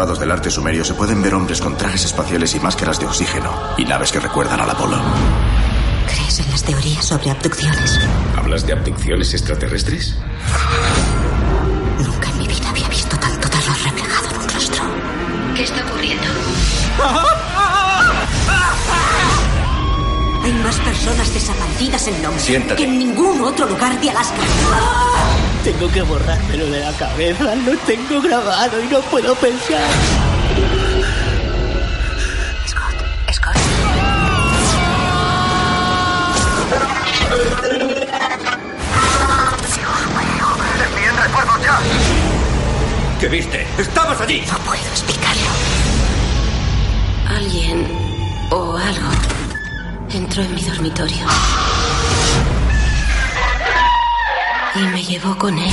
Grabados del arte sumerio se pueden ver hombres con trajes espaciales y máscaras de oxígeno y naves que recuerdan al Apolo. ¿Crees en las teorías sobre abducciones? ¿Hablas de abducciones extraterrestres? Nunca en mi vida había visto tanto terror reflejado en un rostro. ¿Qué está ocurriendo? Hay más personas desaparecidas en Siéntate. que en ningún otro lugar de Alaska. Tengo que borrármelo de la cabeza, lo tengo grabado y no puedo pensar. Scott, Scott. ¡Envíen refuerzos ya! ¿Qué viste? ¡Estabas allí! No puedo explicarlo. Alguien o algo entró en mi dormitorio. Y me llevó con él.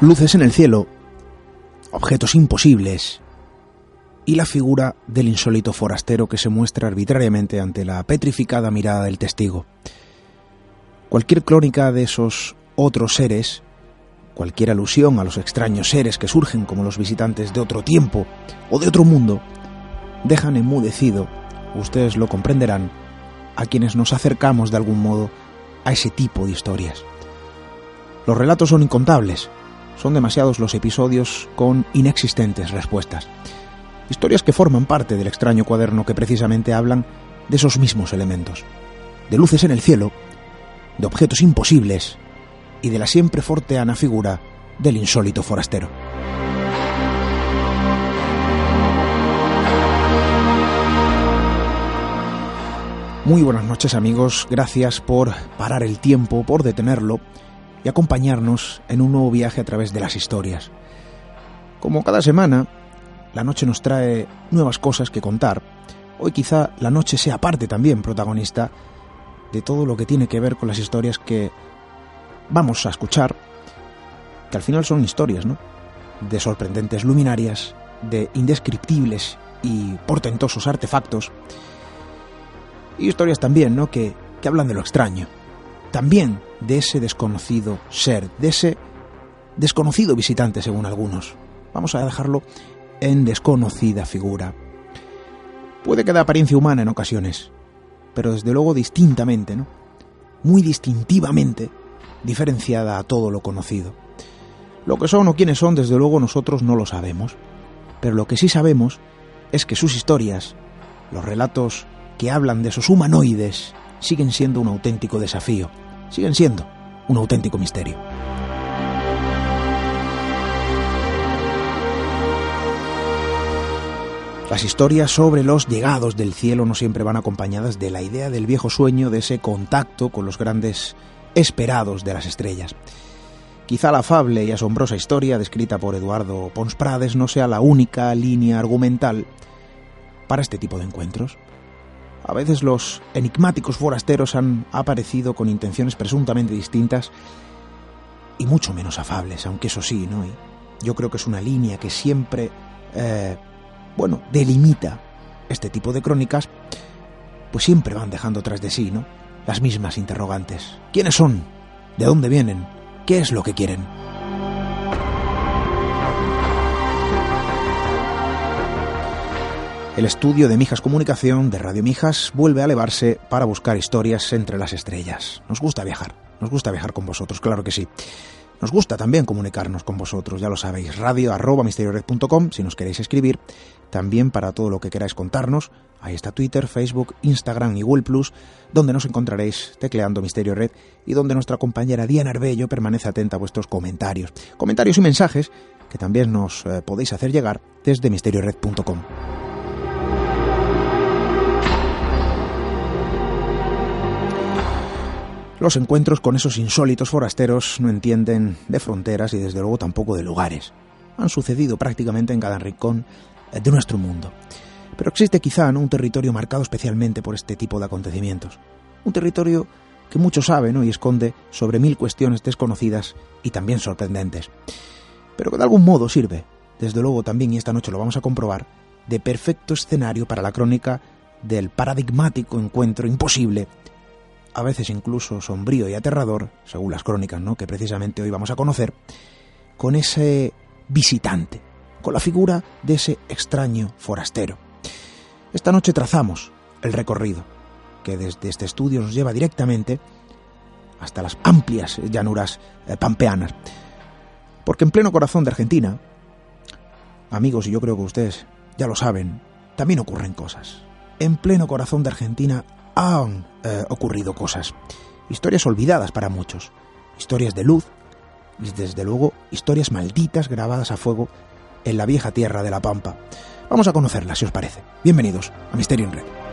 luces en el cielo, objetos imposibles y la figura del insólito forastero que se muestra arbitrariamente ante la petrificada mirada del testigo. Cualquier crónica de esos otros seres, cualquier alusión a los extraños seres que surgen como los visitantes de otro tiempo o de otro mundo, dejan enmudecido, ustedes lo comprenderán, a quienes nos acercamos de algún modo a ese tipo de historias. Los relatos son incontables, son demasiados los episodios con inexistentes respuestas. Historias que forman parte del extraño cuaderno que precisamente hablan de esos mismos elementos. De luces en el cielo, de objetos imposibles y de la siempre forteana figura del insólito forastero. Muy buenas noches amigos, gracias por parar el tiempo, por detenerlo y acompañarnos en un nuevo viaje a través de las historias. Como cada semana, la noche nos trae nuevas cosas que contar. Hoy quizá la noche sea parte también protagonista de todo lo que tiene que ver con las historias que vamos a escuchar, que al final son historias, ¿no? De sorprendentes luminarias, de indescriptibles y portentosos artefactos, y historias también, ¿no? Que, que hablan de lo extraño, también de ese desconocido ser, de ese desconocido visitante según algunos. Vamos a dejarlo en desconocida figura. Puede que apariencia humana en ocasiones, pero desde luego distintamente, ¿no? Muy distintivamente diferenciada a todo lo conocido. Lo que son o quiénes son, desde luego nosotros no lo sabemos, pero lo que sí sabemos es que sus historias, los relatos que hablan de esos humanoides, siguen siendo un auténtico desafío, siguen siendo un auténtico misterio. Las historias sobre los llegados del cielo no siempre van acompañadas de la idea del viejo sueño de ese contacto con los grandes esperados de las estrellas. Quizá la afable y asombrosa historia descrita por Eduardo Pons Prades no sea la única línea argumental para este tipo de encuentros. A veces los enigmáticos forasteros han aparecido con intenciones presuntamente distintas y mucho menos afables, aunque eso sí, ¿no? yo creo que es una línea que siempre, eh, bueno, delimita este tipo de crónicas, pues siempre van dejando tras de sí, ¿no? Las mismas interrogantes. ¿Quiénes son? ¿De dónde vienen? ¿Qué es lo que quieren? El estudio de Mijas Comunicación de Radio Mijas vuelve a elevarse para buscar historias entre las estrellas. Nos gusta viajar, nos gusta viajar con vosotros, claro que sí. Nos gusta también comunicarnos con vosotros, ya lo sabéis, radio arroba misteriored.com si nos queréis escribir, también para todo lo que queráis contarnos, ahí está Twitter, Facebook, Instagram y Google Plus, donde nos encontraréis tecleando Misterio Red y donde nuestra compañera Diana Arbello permanece atenta a vuestros comentarios. Comentarios y mensajes que también nos eh, podéis hacer llegar desde misteriored.com. Los encuentros con esos insólitos forasteros no entienden de fronteras y desde luego tampoco de lugares. Han sucedido prácticamente en cada rincón de nuestro mundo. Pero existe quizá un territorio marcado especialmente por este tipo de acontecimientos. Un territorio que mucho sabe ¿no? y esconde sobre mil cuestiones desconocidas y también sorprendentes. Pero que de algún modo sirve, desde luego también, y esta noche lo vamos a comprobar, de perfecto escenario para la crónica del paradigmático encuentro imposible a veces incluso sombrío y aterrador, según las crónicas ¿no? que precisamente hoy vamos a conocer, con ese visitante, con la figura de ese extraño forastero. Esta noche trazamos el recorrido, que desde este estudio nos lleva directamente hasta las amplias llanuras eh, pampeanas. Porque en pleno corazón de Argentina, amigos, y yo creo que ustedes ya lo saben, también ocurren cosas. En pleno corazón de Argentina han eh, ocurrido cosas. Historias olvidadas para muchos. Historias de luz y desde luego historias malditas grabadas a fuego en la vieja tierra de la Pampa. Vamos a conocerlas, si os parece. Bienvenidos a Misterio en Red.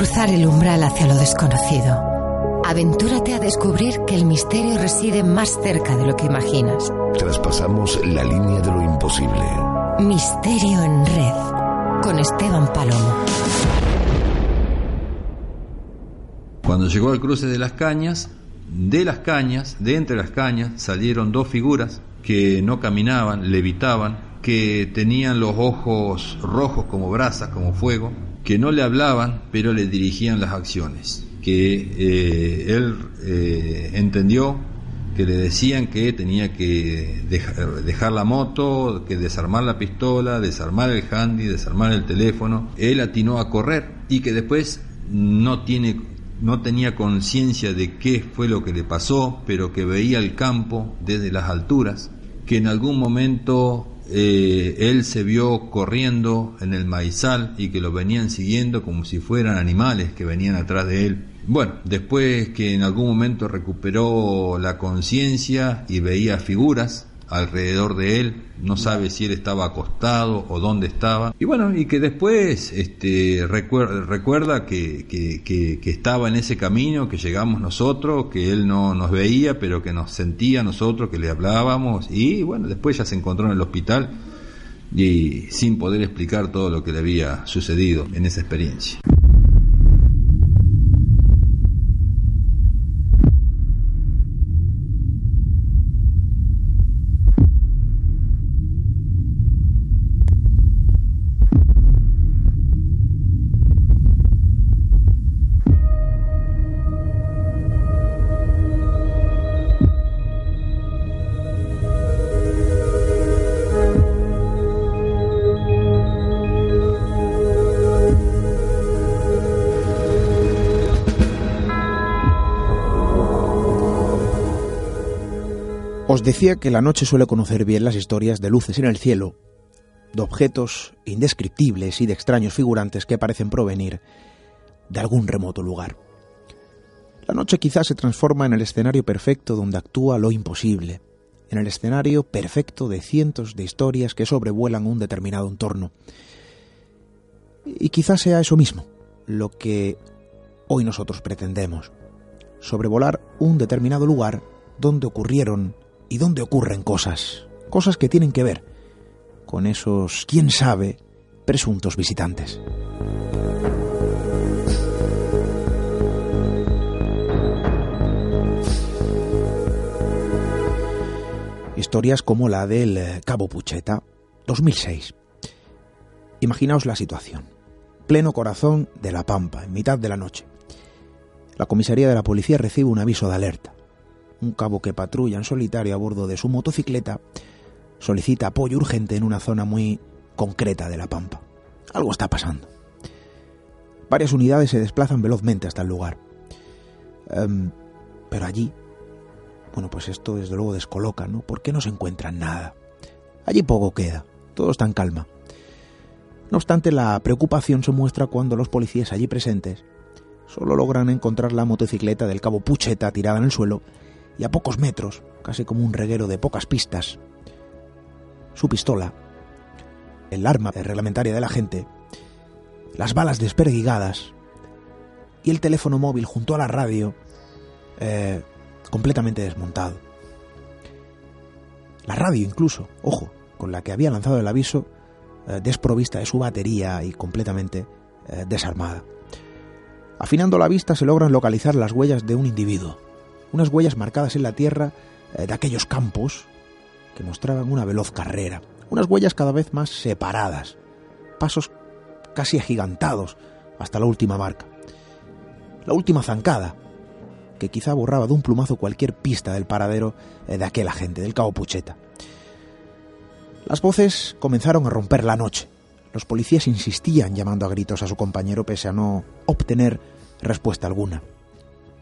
Cruzar el umbral hacia lo desconocido. Aventúrate a descubrir que el misterio reside más cerca de lo que imaginas. Traspasamos la línea de lo imposible. Misterio en red. Con Esteban Palomo. Cuando llegó al cruce de las cañas, de las cañas, de entre las cañas, salieron dos figuras que no caminaban, levitaban, que tenían los ojos rojos como brasas, como fuego, que no le hablaban, pero le dirigían las acciones, que eh, él eh, entendió que le decían que tenía que dejar, la moto, que desarmar la pistola, desarmar el handy, desarmar el teléfono. Él atinó a correr y que después no tiene no tenía conciencia de qué fue lo que le pasó, pero que veía el campo desde las alturas, que en algún momento eh, él se vio corriendo en el maizal y que lo venían siguiendo como si fueran animales que venían atrás de él. Bueno, después que en algún momento recuperó la conciencia y veía figuras, alrededor de él, no sabe si él estaba acostado o dónde estaba. Y bueno, y que después este, recuerda, recuerda que, que, que, estaba en ese camino, que llegamos nosotros, que él no nos veía, pero que nos sentía nosotros, que le hablábamos. Y bueno, después ya se encontró en el hospital y sin poder explicar todo lo que le había sucedido en esa experiencia. Os decía que la noche suele conocer bien las historias de luces en el cielo de objetos indescriptibles y de extraños figurantes que parecen provenir de algún remoto lugar. La noche quizás se transforma en el escenario perfecto donde actúa lo imposible, en el escenario perfecto de cientos de historias que sobrevuelan un determinado entorno. Y quizás sea eso mismo lo que hoy nosotros pretendemos, sobrevolar un determinado lugar donde ocurrieron y donde ocurren cosas, cosas que tienen que ver con esos, quién sabe, presuntos visitantes. Historias como la del eh, Cabo Pucheta, 2006. Imaginaos la situación. Pleno corazón de La Pampa, en mitad de la noche. La comisaría de la policía recibe un aviso de alerta. Un cabo que patrulla en solitario a bordo de su motocicleta solicita apoyo urgente en una zona muy concreta de La Pampa. Algo está pasando. Varias unidades se desplazan velozmente hasta el lugar. Em, pero allí, bueno, pues esto desde luego descoloca, ¿no? ¿Por qué no se encuentran nada? Allí poco queda, todo está en calma. No obstante, la preocupación se muestra cuando los policías allí presentes solo logran encontrar la motocicleta del cabo Pucheta tirada en el suelo y a pocos metros, casi como un reguero de pocas pistas, su pistola, el arma reglamentaria de la gente, las balas desperdigadas y el teléfono móvil junto a la radio eh, completamente desmontado. La radio incluso, ojo, con la que había lanzado el aviso, eh, desprovista de su batería y completamente eh, desarmada. Afinando la vista se logran localizar las huellas de un individuo, unas huellas marcadas en la tierra de aquellos campos que mostraban una veloz carrera, unas huellas cada vez más separadas, pasos casi agigantados hasta la última marca. La última zancada, que quizá borraba de un plumazo cualquier pista del paradero eh, de aquel agente, del cabo Pucheta. Las voces comenzaron a romper la noche. Los policías insistían llamando a gritos a su compañero pese a no obtener respuesta alguna.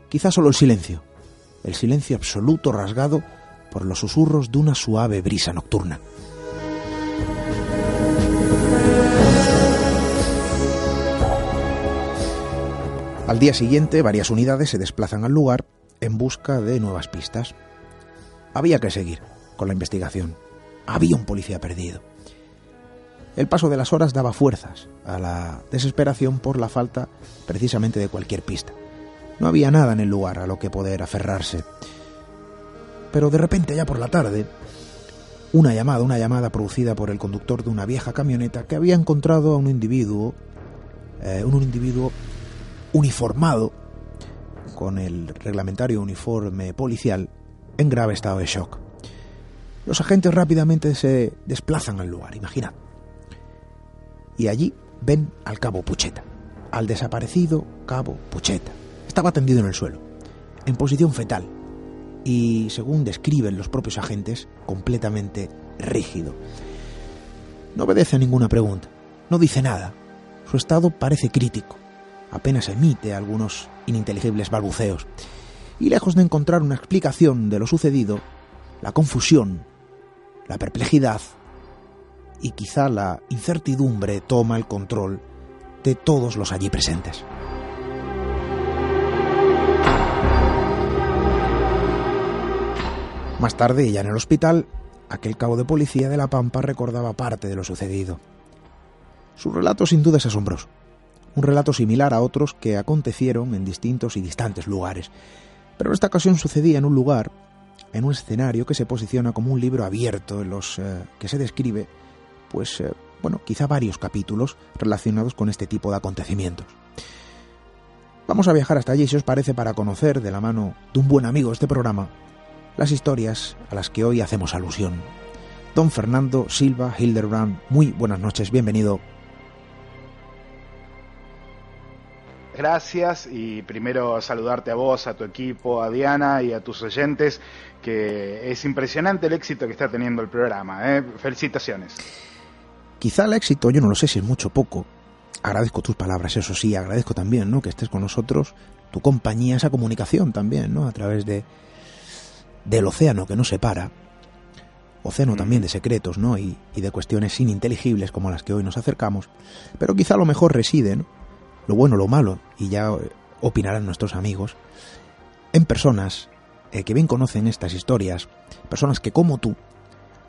Quizá solo el silencio, el silencio absoluto rasgado por los susurros de una suave brisa nocturna. Al día siguiente, varias unidades se desplazan al lugar en busca de nuevas pistas. Había que seguir con la investigación. Había un policía perdido. El paso de las horas daba fuerzas a la desesperación por la falta precisamente de cualquier pista. No había nada en el lugar a lo que poder aferrarse. Pero de repente, ya por la tarde, una llamada, una llamada producida por el conductor de una vieja camioneta que había encontrado a un individuo, eh, un individuo uniformado con el reglamentario uniforme policial en grave estado de shock. Los agentes rápidamente se desplazan al lugar, imaginad. Y allí ven al cabo Pucheta, al desaparecido cabo Pucheta. Estaba tendido en el suelo, en posición fetal, y, según describen los propios agentes, completamente rígido. No obedece a ninguna pregunta, no dice nada. Su estado parece crítico, apenas emite algunos ininteligibles balbuceos. Y lejos de encontrar una explicación de lo sucedido, la confusión, la perplejidad y quizá la incertidumbre toma el control de todos los allí presentes. Más tarde, ya en el hospital, aquel cabo de policía de La Pampa recordaba parte de lo sucedido. Su relato sin duda es asombroso, un relato similar a otros que acontecieron en distintos y distantes lugares, pero en esta ocasión sucedía en un lugar, en un escenario que se posiciona como un libro abierto en los eh, que se describe, pues, eh, bueno, quizá varios capítulos relacionados con este tipo de acontecimientos. Vamos a viajar hasta allí, si os parece, para conocer de la mano de un buen amigo este programa las historias a las que hoy hacemos alusión. Don Fernando Silva Hildebrand, muy buenas noches, bienvenido. Gracias y primero saludarte a vos, a tu equipo, a Diana y a tus oyentes, que es impresionante el éxito que está teniendo el programa. ¿eh? Felicitaciones. Quizá el éxito, yo no lo sé si es mucho o poco. Agradezco tus palabras, eso sí, agradezco también ¿no? que estés con nosotros, tu compañía, esa comunicación también, ¿no? a través de, del océano que nos separa, océano también de secretos, ¿no? Y, y, de cuestiones ininteligibles como las que hoy nos acercamos. Pero quizá lo mejor reside, ¿no? Lo bueno, lo malo, y ya opinarán nuestros amigos, en personas eh, que bien conocen estas historias, personas que como tú,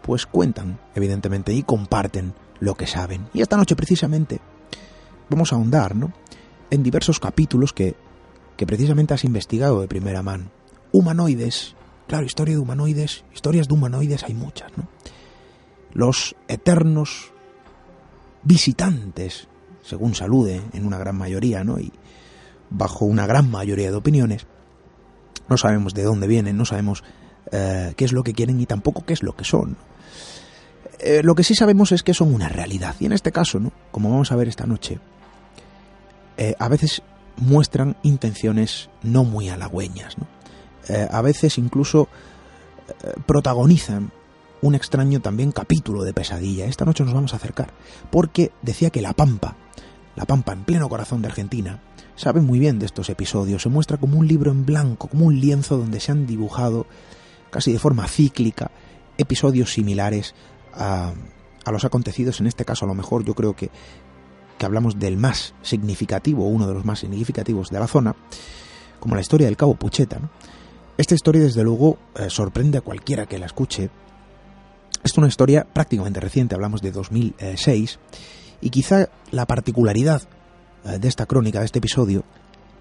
pues cuentan, evidentemente, y comparten lo que saben. Y esta noche precisamente vamos a ahondar, ¿no? En diversos capítulos que, que precisamente has investigado de primera mano. Humanoides, claro, historia de humanoides, historias de humanoides hay muchas, ¿no? Los eternos visitantes, según salude en una gran mayoría, ¿no? Y bajo una gran mayoría de opiniones, no sabemos de dónde vienen, no sabemos eh, qué es lo que quieren y tampoco qué es lo que son. Eh, lo que sí sabemos es que son una realidad. Y en este caso, ¿no? como vamos a ver esta noche, eh, a veces muestran intenciones no muy halagüeñas. ¿no? A veces incluso protagonizan un extraño también capítulo de pesadilla. Esta noche nos vamos a acercar, porque decía que La Pampa, La Pampa en pleno corazón de Argentina, sabe muy bien de estos episodios. Se muestra como un libro en blanco, como un lienzo donde se han dibujado, casi de forma cíclica, episodios similares a, los acontecidos. En este caso, a lo mejor yo creo que, que hablamos del más significativo, uno de los más significativos de la zona, como la historia del Cabo Pucheta. Esta historia, desde luego, eh, sorprende a cualquiera que la escuche. Es una historia prácticamente reciente, hablamos de 2006, y quizá la particularidad eh, de esta crónica, de este episodio,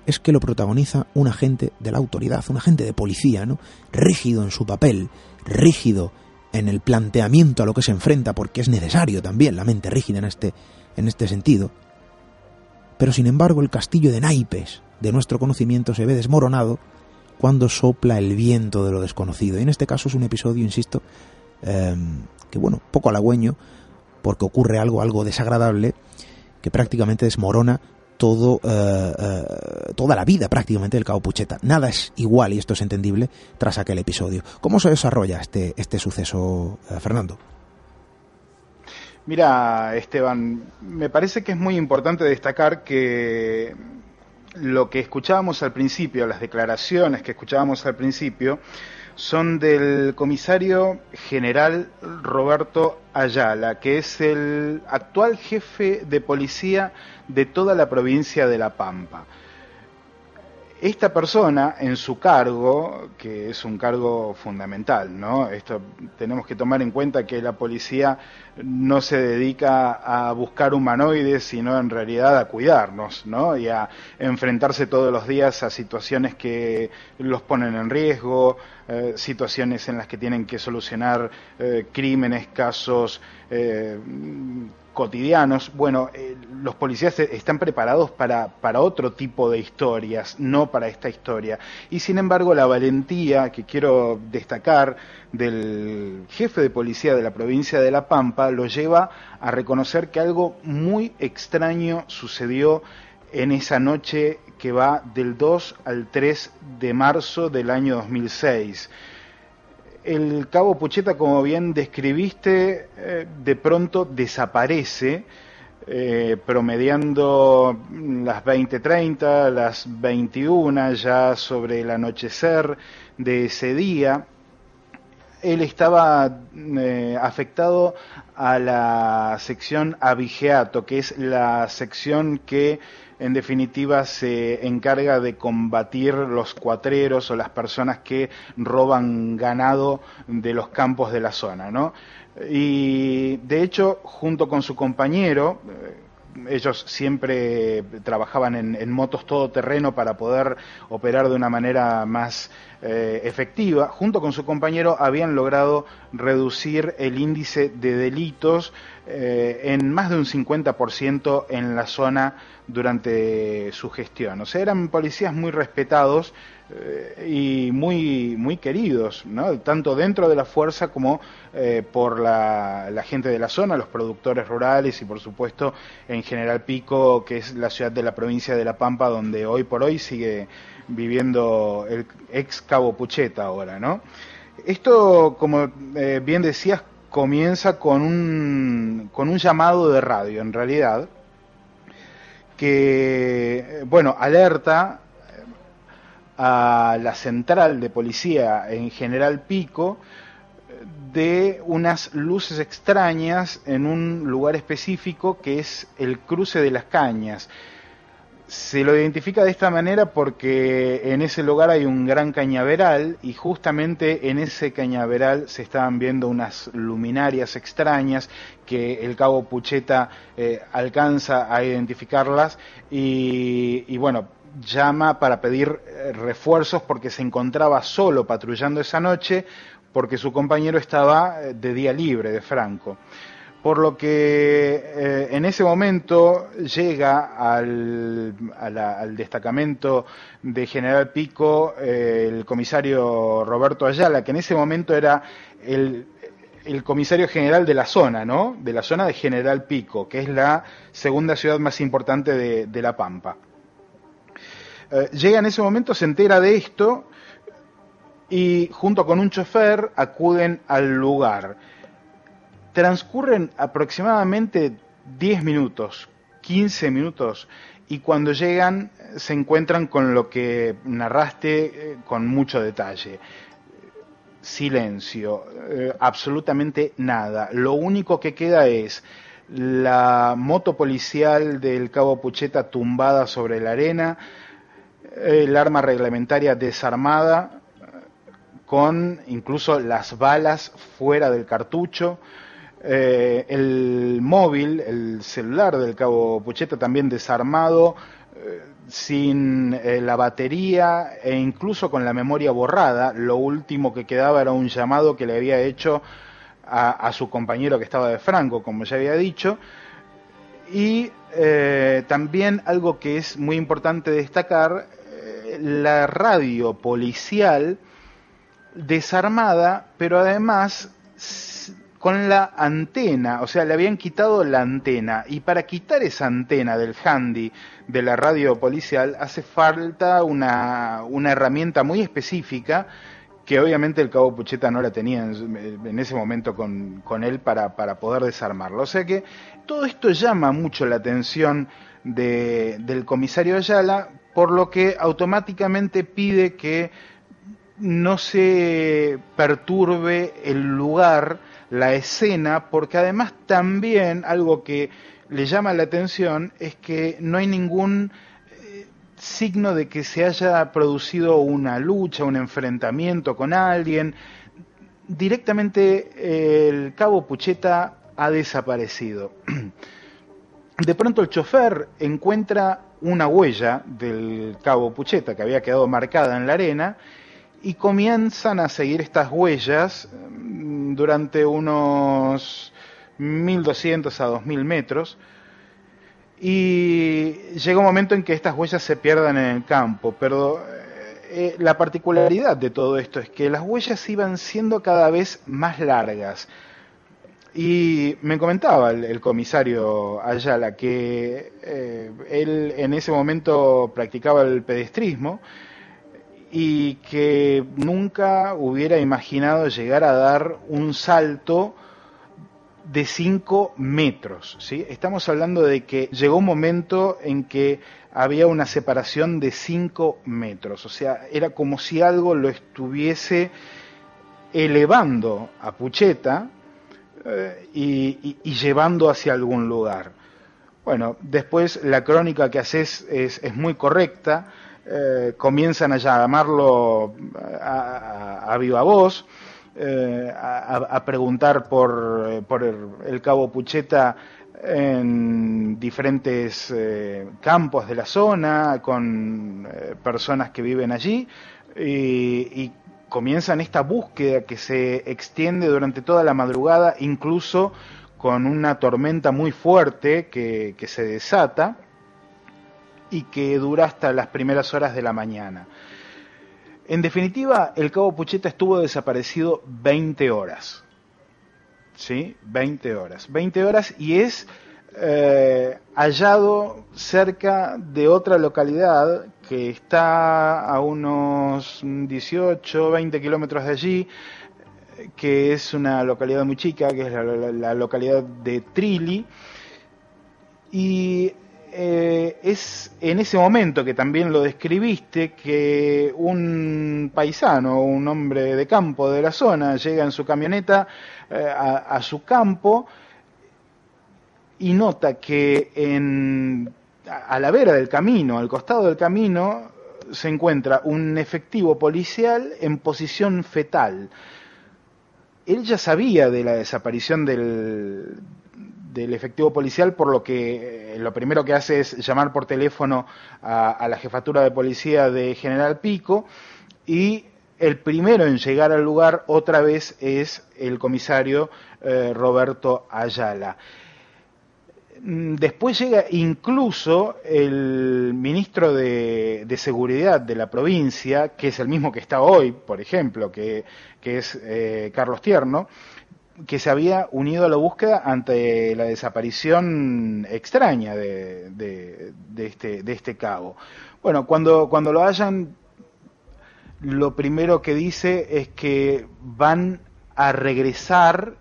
es que lo protagoniza un agente de la autoridad, un agente de policía, ¿no? Rígido en su papel, rígido en el planteamiento a lo que se enfrenta, porque es necesario también la mente rígida en este, en este sentido. Pero sin embargo, el castillo de naipes de nuestro conocimiento se ve desmoronado cuando sopla el viento de lo desconocido. Y en este caso es un episodio, insisto, em, que bueno, poco halagüeño, porque ocurre algo, algo desagradable, que prácticamente desmorona todo, eh, eh, toda la vida prácticamente del Cabo Pucheta. Nada es igual, y esto es entendible, tras aquel episodio. ¿Cómo se desarrolla este, este suceso, eh, Fernando? Mira, Esteban, me parece que es muy importante destacar que lo que escuchábamos al principio, las declaraciones que escuchábamos al principio, son del comisario general Roberto Ayala, que es el actual jefe de policía de toda la provincia de La Pampa esta persona en su cargo, que es un cargo fundamental, ¿no? Esto tenemos que tomar en cuenta que la policía no se dedica a buscar humanoides, sino en realidad a cuidarnos, ¿no? Y a enfrentarse todos los días a situaciones que los ponen en riesgo, eh, situaciones en las que tienen que solucionar eh, crímenes, casos eh, cotidianos, bueno, eh, los policías están preparados para, para otro tipo de historias, no para esta historia. Y sin embargo, la valentía que quiero destacar del jefe de policía de la provincia de La Pampa lo lleva a reconocer que algo muy extraño sucedió en esa noche que va del 2 al 3 de marzo del año 2006 el cabo Pucheta, como bien describiste, eh, de pronto desaparece, eh, promediando las 20.30, las 21, ya sobre el anochecer de ese día. Él estaba eh, afectado a la sección abigeato, que es la sección que en definitiva se encarga de combatir los cuatreros o las personas que roban ganado de los campos de la zona, ¿no? Y de hecho, junto con su compañero, eh, ellos siempre trabajaban en, motos todoterreno para poder operar de una manera más eh, efectiva. Junto con su compañero habían logrado reducir el índice de delitos eh, en más de un 50% en la zona durante su gestión. O sea, eran policías muy respetados eh, y muy, muy queridos, ¿no? tanto dentro de la fuerza como eh, por la, gente de la zona, los productores rurales y por supuesto en General Pico, que es la ciudad de la provincia de La Pampa, donde hoy por hoy sigue viviendo el ex Cabo Pucheta ahora. ¿no? Esto, como bien decías, comienza con un, con un llamado de radio, en realidad, que, bueno, alerta a la central de policía en General Pico de unas luces extrañas en un lugar específico que es el cruce de las cañas. Se lo identifica de esta manera porque en ese lugar hay un gran cañaveral y justamente en ese cañaveral se estaban viendo unas luminarias extrañas que el cabo Pucheta eh, alcanza a identificarlas y, y bueno, llama para pedir eh, refuerzos porque se encontraba solo patrullando esa noche porque su compañero estaba eh, de día libre de Franco por lo que eh, en ese momento llega al, al, destacamento de General Pico eh, el comisario Roberto Ayala, que en ese momento era el, comisario general de la zona, ¿no? De la zona de General Pico, que es la segunda ciudad más importante de, de La Pampa. Eh, llega en ese momento, se entera de esto y junto con un chofer acuden al lugar transcurren aproximadamente 10 minutos, 15 minutos, y cuando llegan se encuentran con lo que narraste eh, con mucho detalle. Silencio, eh, absolutamente nada. Lo único que queda es la moto policial del cabo Pucheta tumbada sobre la arena, el arma reglamentaria desarmada, con incluso las balas fuera del cartucho, eh, el móvil, el celular del cabo Pucheta también desarmado, eh, sin eh, la batería e incluso con la memoria borrada. Lo último que quedaba era un llamado que le había hecho a, a su compañero que estaba de Franco, como ya había dicho. Y también algo que es muy importante destacar, la radio policial desarmada, pero además con la antena, o sea, le habían quitado la antena y para quitar esa antena del handy de la radio policial hace falta una, una herramienta muy específica que obviamente el cabo Pucheta no la tenía en, ese momento con, con él para, para, poder desarmarlo. O sea que todo esto llama mucho la atención de, del comisario Ayala, por lo que automáticamente pide que no se perturbe el lugar la escena, porque además también algo que le llama la atención es que no hay ningún eh, signo de que se haya producido una lucha, un enfrentamiento con alguien. Directamente eh, el cabo Pucheta ha desaparecido. De pronto el chofer encuentra una huella del cabo Pucheta que había quedado marcada en la arena y comienzan a seguir estas huellas mm, durante unos 1200 a 2000 metros y llega un momento en que estas huellas se pierdan en el campo, pero eh, la particularidad de todo esto es que las huellas iban siendo cada vez más largas. Y me comentaba el, comisario Ayala que eh, él en ese momento practicaba el pedestrismo y que nunca hubiera imaginado llegar a dar un salto de 5 metros. ¿sí? Estamos hablando de que llegó un momento en que había una separación de 5 metros, o sea, era como si algo lo estuviese elevando a Pucheta eh, y, llevando hacia algún lugar. Bueno, después la crónica que haces es, es muy correcta, eh, comienzan a llamarlo a, viva voz, eh, a, preguntar por, por el, cabo Pucheta en diferentes eh, campos de la zona, con personas que viven allí, y, comienzan esta búsqueda que se extiende durante toda la madrugada, incluso con una tormenta muy fuerte que se desata y que dura hasta las primeras horas de la mañana. En definitiva, el cabo Pucheta estuvo desaparecido 20 horas. ¿Sí? 20 horas. 20 horas y es eh, hallado cerca de otra localidad que está a unos 18, 20 kilómetros de allí, que es una localidad muy chica, que es la, la localidad de Trilli. Y eh, es en ese momento que también lo describiste que un paisano, un hombre de campo de la zona, llega en su camioneta eh, a, su campo y nota que a la vera del camino, al costado del camino, se encuentra un efectivo policial en posición fetal. Él ya sabía de la desaparición del, del efectivo policial, por lo que eh, lo primero que hace es llamar por teléfono a, la jefatura de policía de General Pico y el primero en llegar al lugar otra vez es el comisario eh, Roberto Ayala. Mm, después llega incluso el ministro de, Seguridad de la provincia, que es el mismo que está hoy, por ejemplo, que, que es eh, Carlos Tierno, que se había unido a la búsqueda ante la desaparición extraña de, de, este, de este cabo. Bueno, cuando, cuando lo hayan, lo primero que dice es que van a regresar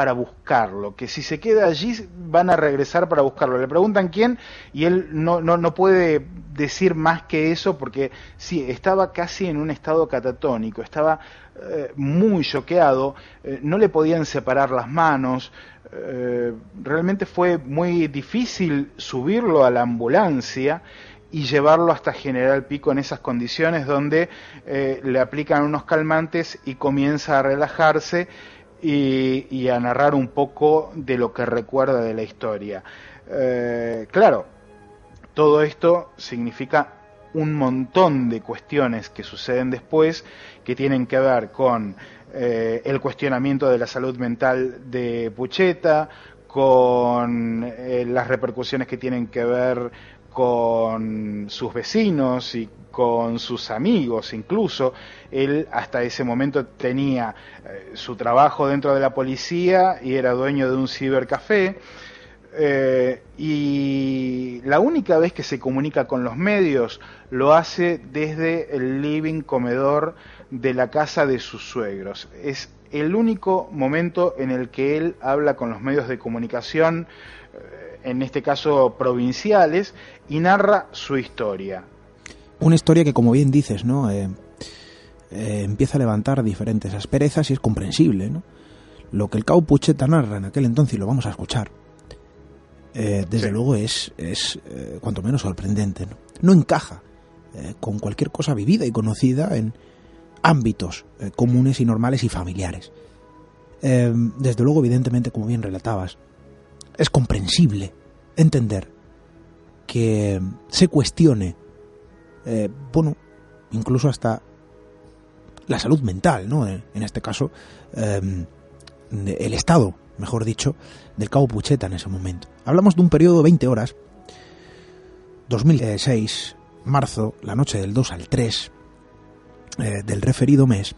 para buscarlo, que si se queda allí van a regresar para buscarlo. Le preguntan quién y él no, no, no puede decir más que eso porque sí, estaba casi en un estado catatónico, estaba eh, muy choqueado, eh, no le podían separar las manos, eh, realmente fue muy difícil subirlo a la ambulancia y llevarlo hasta General Pico en esas condiciones donde le aplican unos calmantes y comienza a relajarse y, a narrar un poco de lo que recuerda de la historia. Eh, claro, todo esto significa un montón de cuestiones que suceden después que tienen que ver con eh, el cuestionamiento de la salud mental de Pucheta, con eh, las repercusiones que tienen que ver con sus vecinos y con sus amigos incluso. Él hasta ese momento tenía eh, su trabajo dentro de la policía y era dueño de un cibercafé. Eh, y la única vez que se comunica con los medios lo hace desde el living comedor de la casa de sus suegros. Es el único momento en el que él habla con los medios de comunicación, eh, en este caso provinciales, y narra su historia una historia que, como bien dices, ¿no? Eh, eh, empieza a levantar diferentes asperezas y es comprensible, ¿no? Lo que el Cabo Pucheta narra en aquel entonces, y lo vamos a escuchar, eh, desde sí. luego es, es eh, cuanto menos sorprendente, ¿no? No encaja eh, con cualquier cosa vivida y conocida en ámbitos comunes y normales y familiares. desde luego, evidentemente, como bien relatabas, es comprensible entender que se cuestione eh, bueno, incluso hasta la salud mental, ¿no? En este caso, eh, el estado, mejor dicho, del cabo Pucheta en ese momento. Hablamos de un periodo de 20 horas, 2006, marzo, la noche del 2 al 3 eh, del referido mes,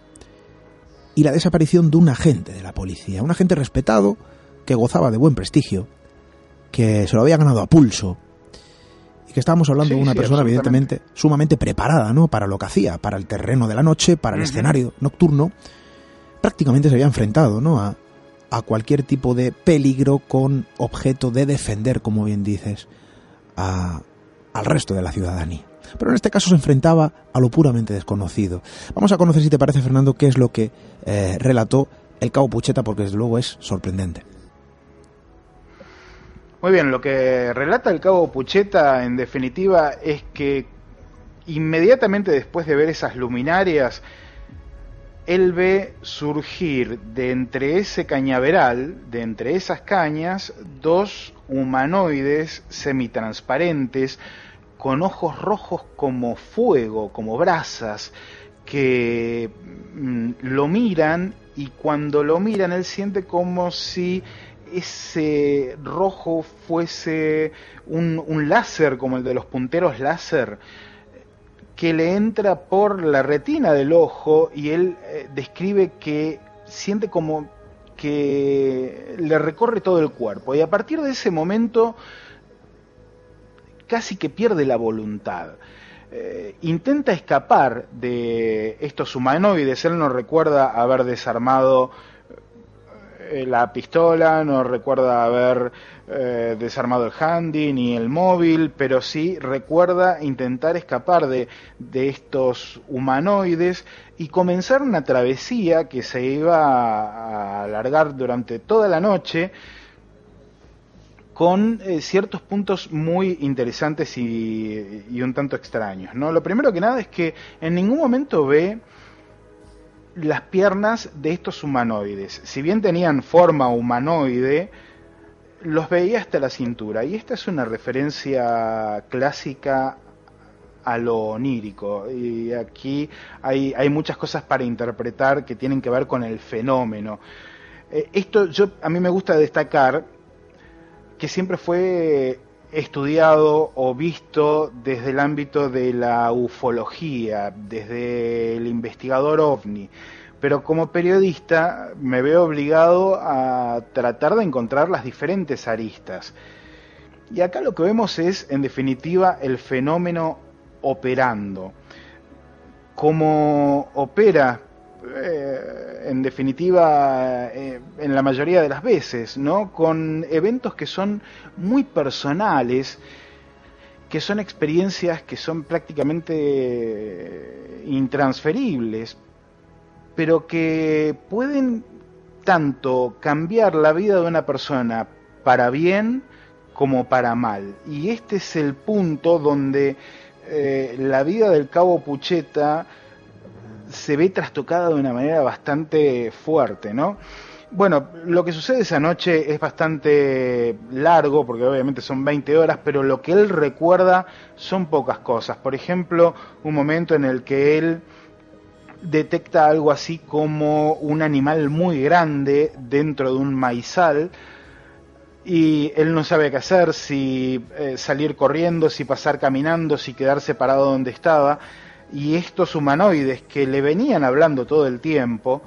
y la desaparición de un agente de la policía, un agente respetado que gozaba de buen prestigio, que se lo había ganado a pulso, y que estábamos hablando sí, de una sí, persona evidentemente sumamente preparada ¿no? para lo que hacía, para el terreno de la noche, para el uh -huh. escenario nocturno, prácticamente se había enfrentado ¿no? a, a cualquier tipo de peligro con objeto de defender, como bien dices, a, al resto de la ciudadanía. Pero en este caso se enfrentaba a lo puramente desconocido. Vamos a conocer, si te parece, Fernando, qué es lo que eh, relató el cabo Pucheta, porque desde luego es sorprendente. Muy bien, lo que relata el cabo Pucheta en definitiva es que inmediatamente después de ver esas luminarias, él ve surgir de entre ese cañaveral, de entre esas cañas, dos humanoides semitransparentes con ojos rojos como fuego, como brasas, que mm, lo miran y cuando lo miran él siente como si ese rojo fuese un, un, láser como el de los punteros láser que le entra por la retina del ojo y él eh, describe que siente como que le recorre todo el cuerpo y a partir de ese momento casi que pierde la voluntad. Eh, intenta escapar de estos humanoides, él no recuerda haber desarmado eh, la pistola, no recuerda haber eh, desarmado el handy ni el móvil, pero sí recuerda intentar escapar de, de estos humanoides y comenzar una travesía que se iba a alargar durante toda la noche con eh, ciertos puntos muy interesantes y, y, un tanto extraños. ¿no? Lo primero que nada es que en ningún momento ve las piernas de estos humanoides. Si bien tenían forma humanoide, los veía hasta la cintura. Y esta es una referencia clásica a lo onírico. Y aquí hay, hay muchas cosas para interpretar que tienen que ver con el fenómeno. Eh, esto yo, a mí me gusta destacar que siempre fue estudiado o visto desde el ámbito de la ufología, desde el investigador ovni. Pero como periodista me veo obligado a tratar de encontrar las diferentes aristas. Y acá lo que vemos es, en definitiva, el fenómeno operando. Cómo opera eh, en definitiva, eh, en la mayoría de las veces, ¿no? Con eventos que son muy personales, que son experiencias que son prácticamente eh, intransferibles, pero que pueden tanto cambiar la vida de una persona para bien como para mal. Y este es el punto donde la vida del cabo Pucheta se ve trastocada de una manera bastante fuerte, ¿no? Bueno, lo que sucede esa noche es bastante largo, porque obviamente son 20 horas, pero lo que él recuerda son pocas cosas. Por ejemplo, un momento en el que él detecta algo así como un animal muy grande dentro de un maizal y él no sabe qué hacer, si eh, salir corriendo, si pasar caminando, si quedarse parado donde estaba y estos humanoides que le venían hablando todo el tiempo,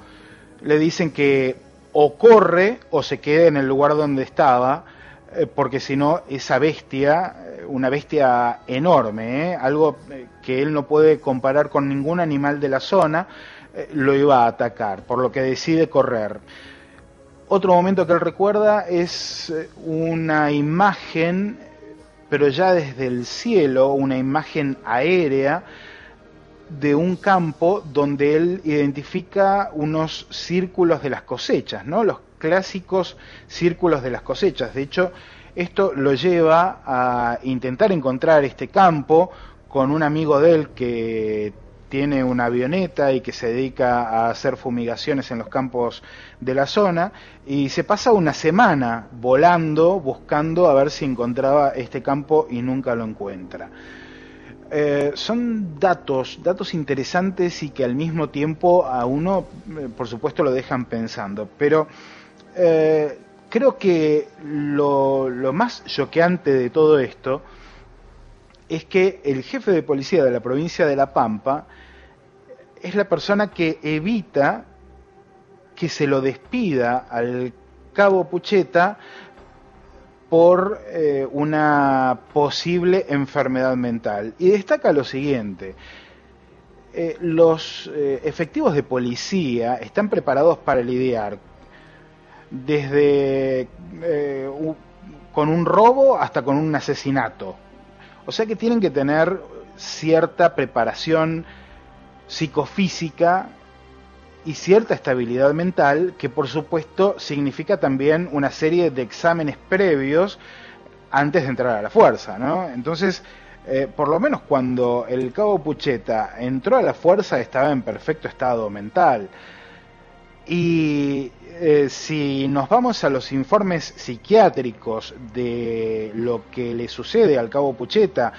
le dicen que o corre o se quede en el lugar donde estaba, eh, porque si no, esa bestia, eh, una bestia enorme, ¿eh? algo que él no puede comparar con ningún animal de la zona, lo iba a atacar, por lo que decide correr. Otro momento que él recuerda es una imagen, pero ya desde el cielo, una imagen aérea, de un campo donde él identifica unos círculos de las cosechas, ¿no? Los clásicos círculos de las cosechas. De hecho, esto lo lleva a intentar encontrar este campo con un amigo de él que tiene una avioneta y que se dedica a hacer fumigaciones en los campos de la zona y se pasa una semana volando buscando a ver si encontraba este campo y nunca lo encuentra. Eh, son datos, datos interesantes y que al mismo tiempo a uno, eh, por supuesto, lo dejan pensando. Pero eh, creo que lo, lo más choqueante de todo esto es que el jefe de policía de la provincia de La Pampa es la persona que evita que se lo despida al cabo Pucheta por eh, una posible enfermedad mental. Y destaca lo siguiente. Eh, los eh, efectivos de policía están preparados para lidiar desde con un robo hasta con un asesinato. O sea que tienen que tener cierta preparación psicofísica y cierta estabilidad mental, que por supuesto significa también una serie de exámenes previos antes de entrar a la fuerza, ¿no? Entonces, eh, por lo menos cuando el cabo Pucheta entró a la fuerza estaba en perfecto estado mental. Y eh, si nos vamos a los informes psiquiátricos de lo que le sucede al cabo Pucheta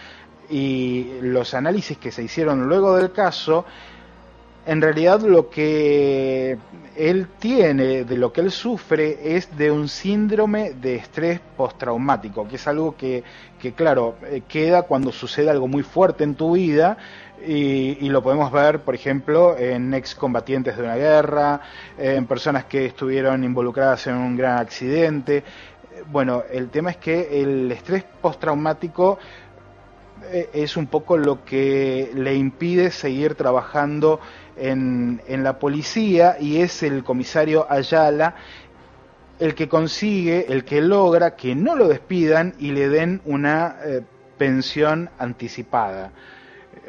y los análisis que se hicieron luego del caso, en realidad lo que él tiene, de lo que él sufre, es de un síndrome de estrés postraumático, que es algo que, que claro, eh, queda cuando sucede algo muy fuerte en tu vida y, y, lo podemos ver, por ejemplo, en excombatientes de una guerra, en personas que estuvieron involucradas en un gran accidente. Bueno, el tema es que el estrés postraumático es un poco lo que le impide seguir trabajando en, en la policía y es el comisario Ayala el que consigue, el que logra que no lo despidan y le den una eh, pensión anticipada.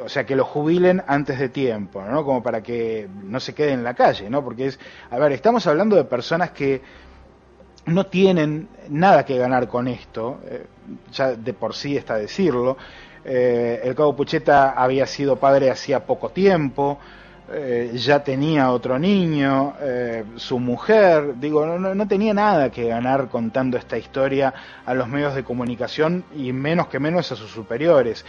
O sea, que lo jubilen antes de tiempo, ¿no? Como para que no se quede en la calle, ¿no? Porque es, a ver, estamos hablando de personas que no tienen nada que ganar con esto, eh, ya de por sí está decirlo. Eh, el cabo Pucheta había sido padre hacía poco tiempo, eh, ya tenía otro niño, eh, su mujer, digo, no, no, tenía nada que ganar contando esta historia a los medios de comunicación y menos que menos a sus superiores.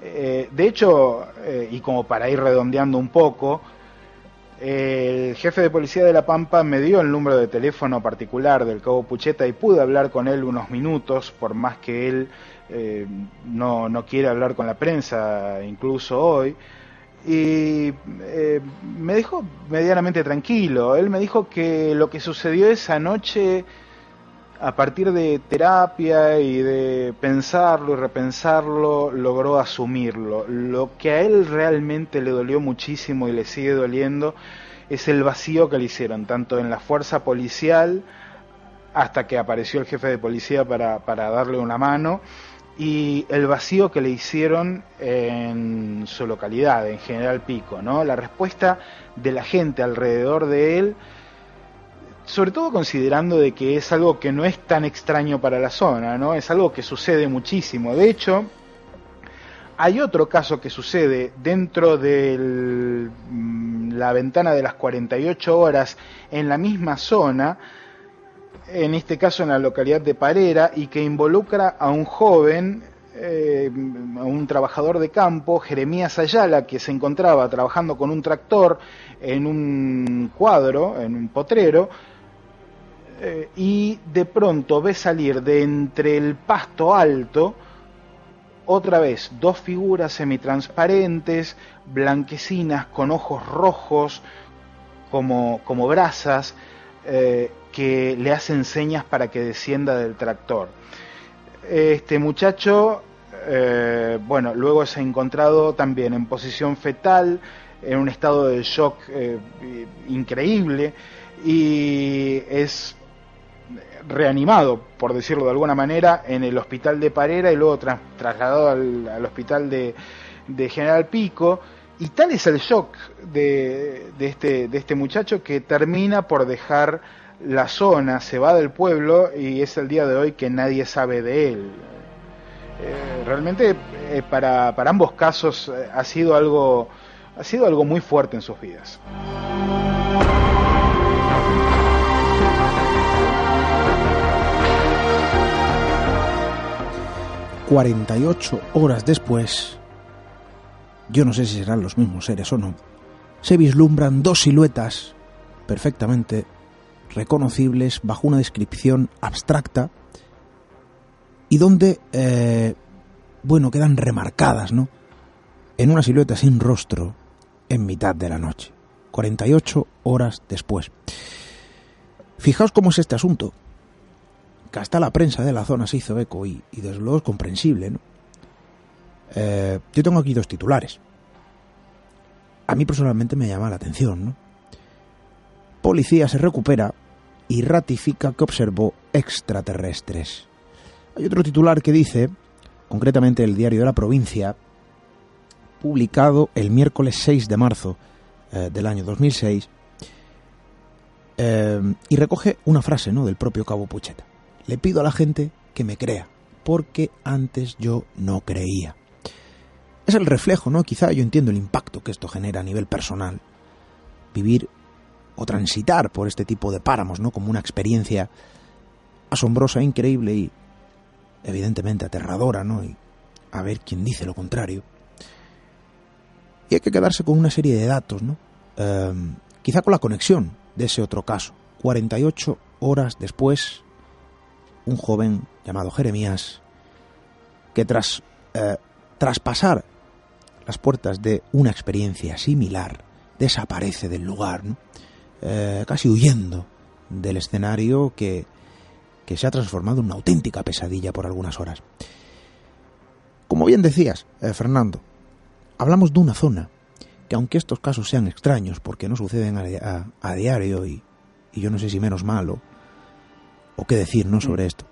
De hecho, y como para ir redondeando un poco, el jefe de policía de La Pampa me dio el número de teléfono particular del cabo Pucheta y pude hablar con él unos minutos, por más que él no, no quiere hablar con la prensa, incluso hoy y eh, me dejó medianamente tranquilo. Él me dijo que lo que sucedió esa noche, a partir de terapia y de pensarlo y repensarlo, logró asumirlo. Lo que a él realmente le dolió muchísimo y le sigue doliendo es el vacío que le hicieron, tanto en la fuerza policial, hasta que apareció el jefe de policía para, para darle una mano, y el vacío que le hicieron en su localidad, en General Pico, ¿no? La respuesta de la gente alrededor de él, sobre todo considerando de que es algo que no es tan extraño para la zona, ¿no? Es algo que sucede muchísimo. De hecho, hay otro caso que sucede dentro de mm, la ventana de las 48 horas en la misma zona, en este caso en la localidad de Parera, y que involucra a un joven, eh, a un trabajador de campo, Jeremías Ayala, que se encontraba trabajando con un tractor en un cuadro, en un potrero, eh, y de pronto ve salir de entre el pasto alto, otra vez, dos figuras semitransparentes, blanquecinas, con ojos rojos, como, como brasas, eh, que le hacen señas para que descienda del tractor. Este muchacho, eh, bueno, luego se ha encontrado también en posición fetal, en un estado de shock eh, increíble y es reanimado, por decirlo de alguna manera, en el hospital de Parera y luego trasladado al, hospital de, General Pico. Y tal es el shock de, este, de este muchacho que termina por dejar la zona, se va del pueblo y es el día de hoy que nadie sabe de él. Eh, realmente eh, para, para, ambos casos eh, ha sido algo ha sido algo muy fuerte en sus vidas. ...48 horas después... ...yo no sé si serán los mismos seres o no... ...se vislumbran dos siluetas... ...perfectamente reconocibles bajo una descripción abstracta y donde, eh, bueno, quedan remarcadas, ¿no? En una silueta sin rostro en mitad de la noche, 48 horas después. Fijaos cómo es este asunto, que hasta la prensa de la zona se hizo eco y, desde luego es comprensible, ¿no? Eh, yo tengo aquí dos titulares. A mí personalmente me llama la atención, ¿no? Policía se recupera y ratifica que observó extraterrestres. Hay otro titular que dice, concretamente el diario de la provincia, publicado el miércoles 6 de marzo eh, del año 2006, eh, y recoge una frase ¿no? del propio Cabo Pucheta. Le pido a la gente que me crea, porque antes yo no creía. Es el reflejo, ¿no? Quizá yo entiendo el impacto que esto genera a nivel personal. Vivir o transitar por este tipo de páramos, ¿no? Como una experiencia asombrosa, increíble y evidentemente aterradora, ¿no? Y a ver quién dice lo contrario. Y hay que quedarse con una serie de datos, ¿no? Em, quizá con la conexión de ese otro caso. 48 horas después, un joven llamado Jeremías, que tras eh, traspasar las puertas de una experiencia similar, desaparece del lugar, ¿no? Eh, casi huyendo del escenario que, que se ha transformado en una auténtica pesadilla por algunas horas. Como bien decías, eh, Fernando, hablamos de una zona que aunque estos casos sean extraños porque no suceden a, diario y, y, yo no sé si menos malo, o qué decir ¿no? sobre esto.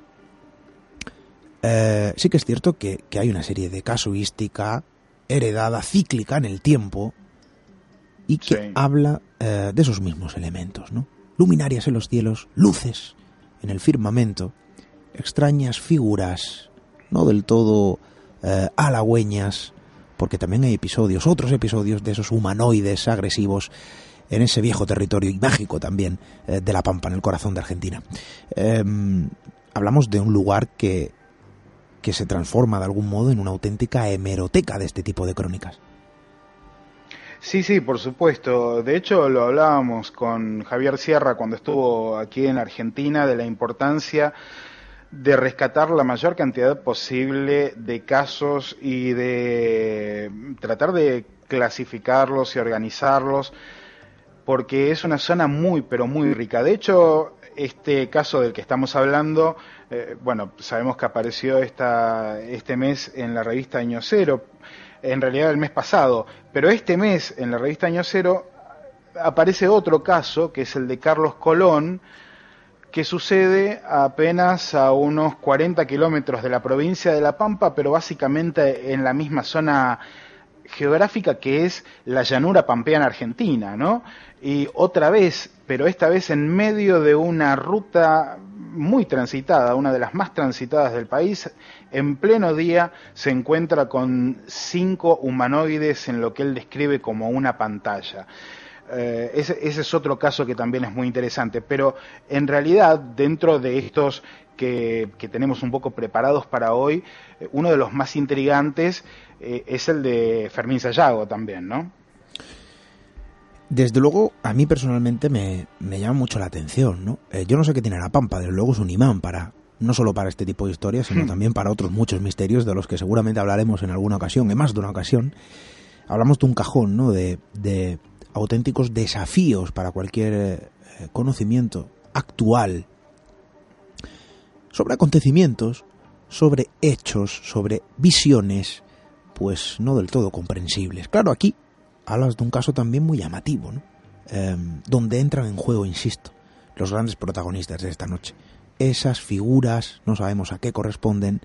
Eh, sí que es cierto que, que, hay una serie de casuística heredada, cíclica en el tiempo, y que sí. habla eh, de esos mismos elementos, ¿no? Luminarias en los cielos, luces en el firmamento, extrañas figuras, no del todo eh, halagüeñas, porque también hay episodios, otros episodios de esos humanoides agresivos en ese viejo territorio y mágico también eh, de la Pampa, en el corazón de Argentina. Eh, hablamos de un lugar que, que se transforma de algún modo en una auténtica hemeroteca de este tipo de crónicas. Sí, sí, por supuesto. De hecho, lo hablábamos con Javier Sierra cuando estuvo aquí en Argentina de la importancia de rescatar la mayor cantidad posible de casos y de tratar de clasificarlos y organizarlos, porque es una zona muy, pero muy rica. De hecho, este caso del que estamos hablando, eh, bueno, sabemos que apareció esta, este mes en la revista Año Cero, en realidad el mes pasado, pero este mes en la revista Año Cero aparece otro caso, que es el de Carlos Colón, que sucede apenas a unos 40 kilómetros de la provincia de La Pampa, pero básicamente en la misma zona geográfica que es la llanura pampeana argentina, ¿no? Y otra vez, pero esta vez en medio de una ruta muy transitada, una de las más transitadas del país, en pleno día se encuentra con cinco humanoides en lo que él describe como una pantalla. Eh, ese, es otro caso que también es muy interesante, pero en realidad dentro de estos que, tenemos un poco preparados para hoy, eh, uno de los más intrigantes eh, es el de Fermín Sayago también, ¿no? Desde luego, a mí personalmente me, llama mucho la atención, ¿no? Yo no sé qué tiene la Pampa, desde luego es un imán para, no solo para este tipo de historias, sino hmm. también para otros muchos misterios de los que seguramente hablaremos en alguna ocasión, en más de una ocasión. Hablamos de un cajón, ¿no? De, de auténticos desafíos para cualquier eh, conocimiento actual sobre acontecimientos, sobre hechos, sobre visiones, pues no del todo comprensibles. Claro, aquí hablas de un caso también muy llamativo, ¿no? eh, donde entran en juego, insisto, los grandes protagonistas de esta noche. Esas figuras, no sabemos a qué corresponden,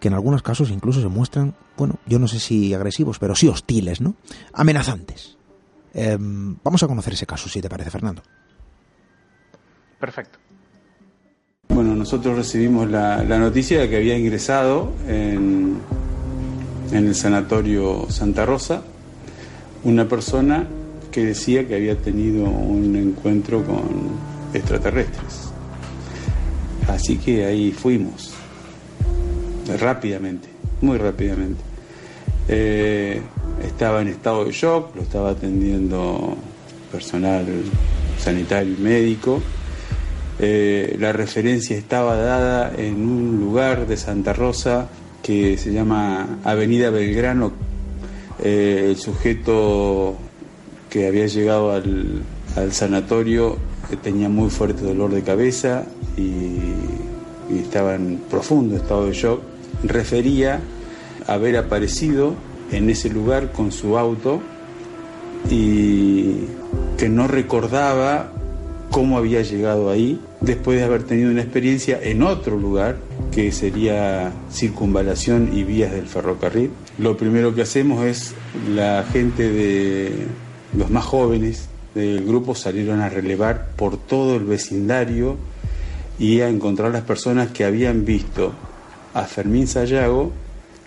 que en algunos casos incluso se muestran, bueno, yo no sé si agresivos, pero sí hostiles, ¿no? Amenazantes. Eh, vamos a conocer ese caso, si te parece, Fernando. Perfecto. Bueno, nosotros recibimos la, la noticia de que había ingresado en, en el sanatorio Santa Rosa una persona que decía que había tenido un encuentro con extraterrestres. Así que ahí fuimos, rápidamente, muy rápidamente. Eh, estaba en estado de shock, lo estaba atendiendo personal sanitario y médico. Eh, la referencia estaba dada en un lugar de Santa Rosa que se llama Avenida Belgrano. Eh, el sujeto que había llegado al, al sanatorio tenía muy fuerte dolor de cabeza y, y estaba en profundo estado de shock. Refería haber aparecido en ese lugar con su auto y que no recordaba cómo había llegado ahí después de haber tenido una experiencia en otro lugar que sería circunvalación y vías del ferrocarril. Lo primero que hacemos es la gente de los más jóvenes del grupo salieron a relevar por todo el vecindario y a encontrar las personas que habían visto a Fermín Sayago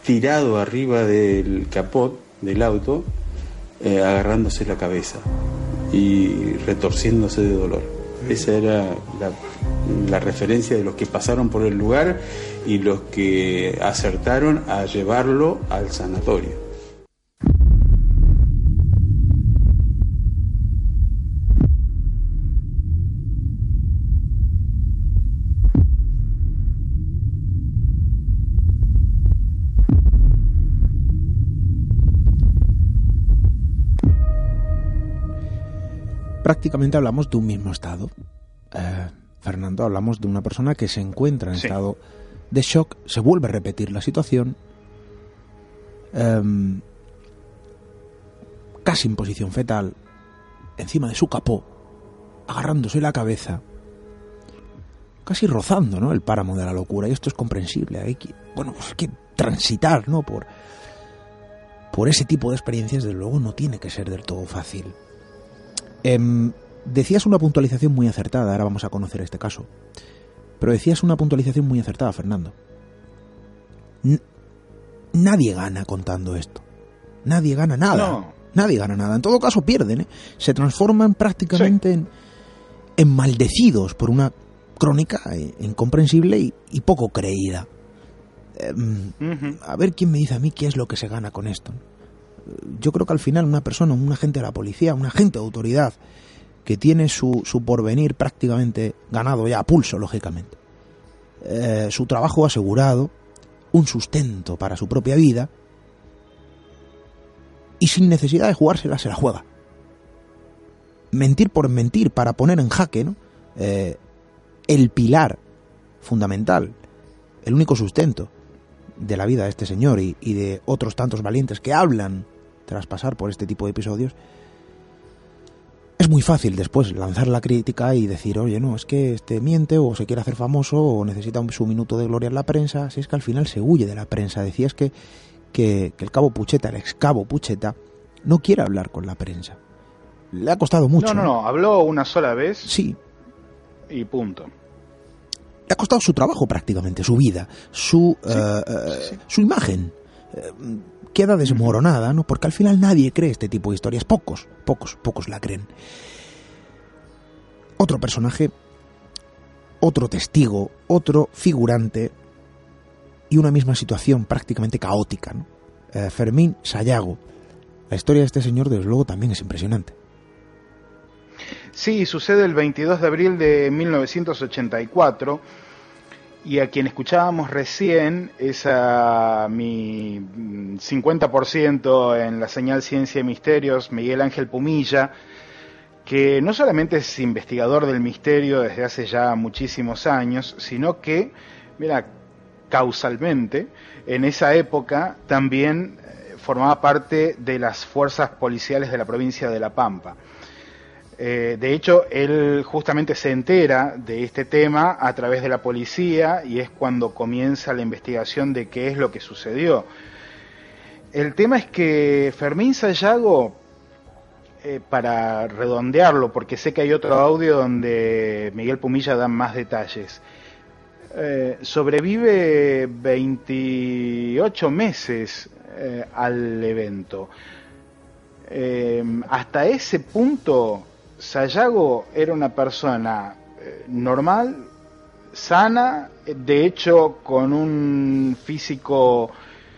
tirado arriba del capot del auto, eh, agarrándose la cabeza y retorciéndose de dolor. Esa era la, la, referencia de los que pasaron por el lugar y los que acertaron a llevarlo al sanatorio. Prácticamente hablamos de un mismo estado. Eh, Fernando, hablamos de una persona que se encuentra en sí. estado de shock, se vuelve a repetir la situación, eh, casi en posición fetal, encima de su capó, agarrándose la cabeza, casi rozando, ¿no? El páramo de la locura. Y esto es comprensible. Hay que, bueno, pues hay que transitar, ¿no? Por, por ese tipo de experiencias, desde luego, no tiene que ser del todo fácil. Em, decías una puntualización muy acertada, ahora vamos a conocer este caso. Pero decías una puntualización muy acertada, Fernando. nadie gana contando esto. Nadie gana nada. Nadie gana nada. En todo caso pierden. ¿eh? Se transforman prácticamente en, en, maldecidos por una crónica eh, incomprensible y, poco creída. Em, a ver quién me dice a mí qué es lo que se gana con esto. Yo creo que al final una persona, un agente de la policía, un agente de autoridad, que tiene su, su porvenir prácticamente ganado ya a pulso, lógicamente, eh, su trabajo asegurado, un sustento para su propia vida, y sin necesidad de jugársela se la juega. Mentir por mentir para poner en jaque ¿no? Eh, el pilar fundamental, el único sustento de la vida de este señor y, y de otros tantos valientes que hablan tras pasar por este tipo de episodios, es muy fácil después lanzar la crítica y decir, oye, no, es que este miente o se quiere hacer famoso o necesita su minuto de gloria en la prensa, si es que al final se huye de la prensa. Decías que, que, el cabo Pucheta, el ex cabo Pucheta, no quiere hablar con la prensa. Le ha costado mucho. No, no, no, habló una sola vez. Sí. Y punto. Le ha costado su trabajo prácticamente, su vida, su, eh, eh, su imagen. Eh, queda desmoronada, ¿no? Porque al final nadie cree este tipo de historias, pocos, pocos, pocos la creen. Otro personaje, otro testigo, otro figurante y una misma situación prácticamente caótica, ¿no? Fermín Sayago. La historia de este señor, desde luego, también es impresionante. Sí, sucede el 22 de abril de 1984 y a quien escuchábamos recién es a mi 50% en la señal Ciencia y Misterios, Miguel Ángel Pumilla, que no solamente es investigador del misterio desde hace ya muchísimos años, sino que, mira, causalmente, en esa época también eh, formaba parte de las fuerzas policiales de la provincia de La Pampa. Eh, de hecho, él justamente se entera de este tema a través de la policía y es cuando comienza la investigación de qué es lo que sucedió. El tema es que Fermín Sayago, eh, para redondearlo, porque sé que hay otro audio donde Miguel Pumilla da más detalles, eh, sobrevive 28 meses al evento. hasta ese punto Sayago era una persona eh, normal, sana, de hecho con un físico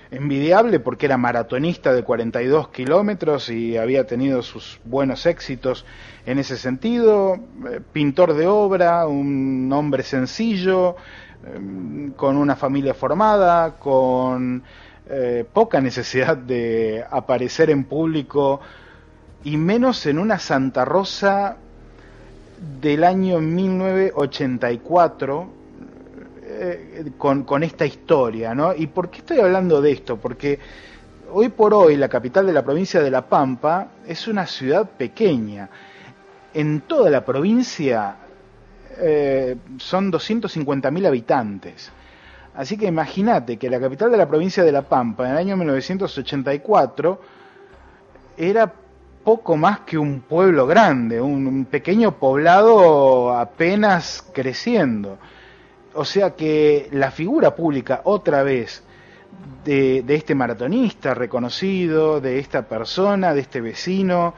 envidiable porque era maratonista de 42 kilómetros y había tenido sus buenos éxitos en ese sentido, eh, pintor de obra, un hombre sencillo, eh, con una familia formada, con poca necesidad de aparecer en público y menos en una Santa Rosa del año 1984 eh, con, con, esta historia, ¿no? ¿Y por qué estoy hablando de esto? Porque hoy por hoy la capital de la provincia de La Pampa es una ciudad pequeña. En toda la provincia eh, son 250.000 habitantes. Así que imagínate que la capital de la provincia de La Pampa en el año 1984 era poco más que un pueblo grande, un, pequeño poblado apenas creciendo. O sea que la figura pública, otra vez, de, este maratonista reconocido, de esta persona, de este vecino,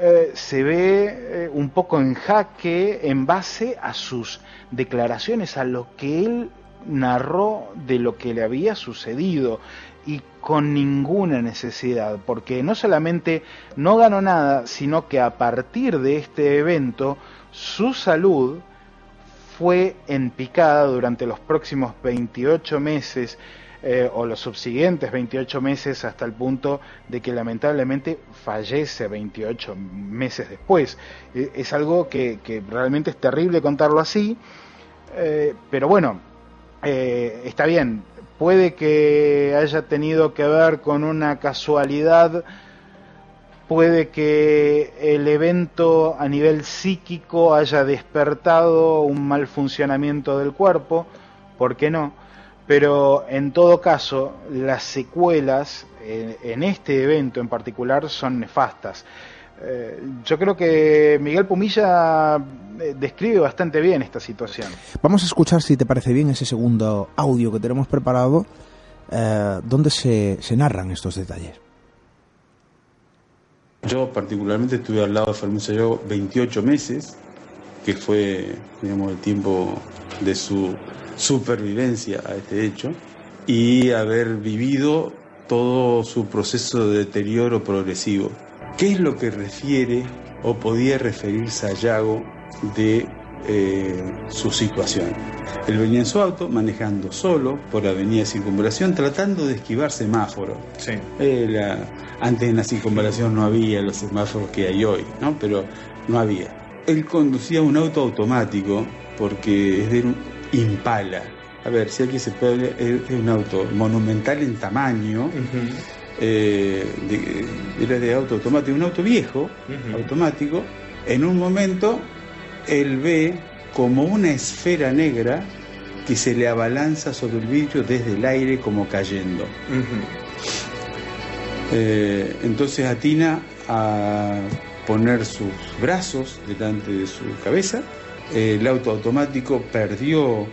eh, se ve eh, un poco en jaque en base a sus declaraciones, a lo que él narró de lo que le había sucedido y con ninguna necesidad, porque no solamente no ganó nada, sino que a partir de este evento su salud fue en picada durante los próximos 28 meses eh, o los subsiguientes 28 meses hasta el punto de que lamentablemente fallece 28 meses después. E, es algo que, realmente es terrible contarlo así, eh, pero bueno, eh, está bien, puede que haya tenido que ver con una casualidad, puede que el evento a nivel psíquico haya despertado un mal funcionamiento del cuerpo, ¿por qué no? Pero en todo caso, las secuelas en, este evento en particular son nefastas. Eh, yo creo que Miguel Pumilla eh, describe bastante bien esta situación. Vamos a escuchar, si te parece bien, ese segundo audio que tenemos preparado, eh, donde se, se narran estos detalles. Yo particularmente estuve al lado de Fermín yo 28 meses, que fue digamos, el tiempo de su supervivencia a este hecho, y haber vivido todo su proceso de deterioro progresivo. ¿Qué es lo que refiere o podía referirse a Yago de eh, su situación? Él venía en su auto manejando solo por la avenida de Circunvalación tratando de esquivar semáforos. Sí. Eh, antes en la Circunvalación no había los semáforos que hay hoy, ¿no? pero no había. Él conducía un auto automático porque es de un Impala, a ver, si aquí se puede, es un auto monumental en tamaño, eh, era de auto automático, un auto viejo, automático, en un momento él ve como una esfera negra que se le abalanza sobre el vidrio desde el aire como cayendo. Eh, entonces atina a poner sus brazos delante de su cabeza, el auto automático perdió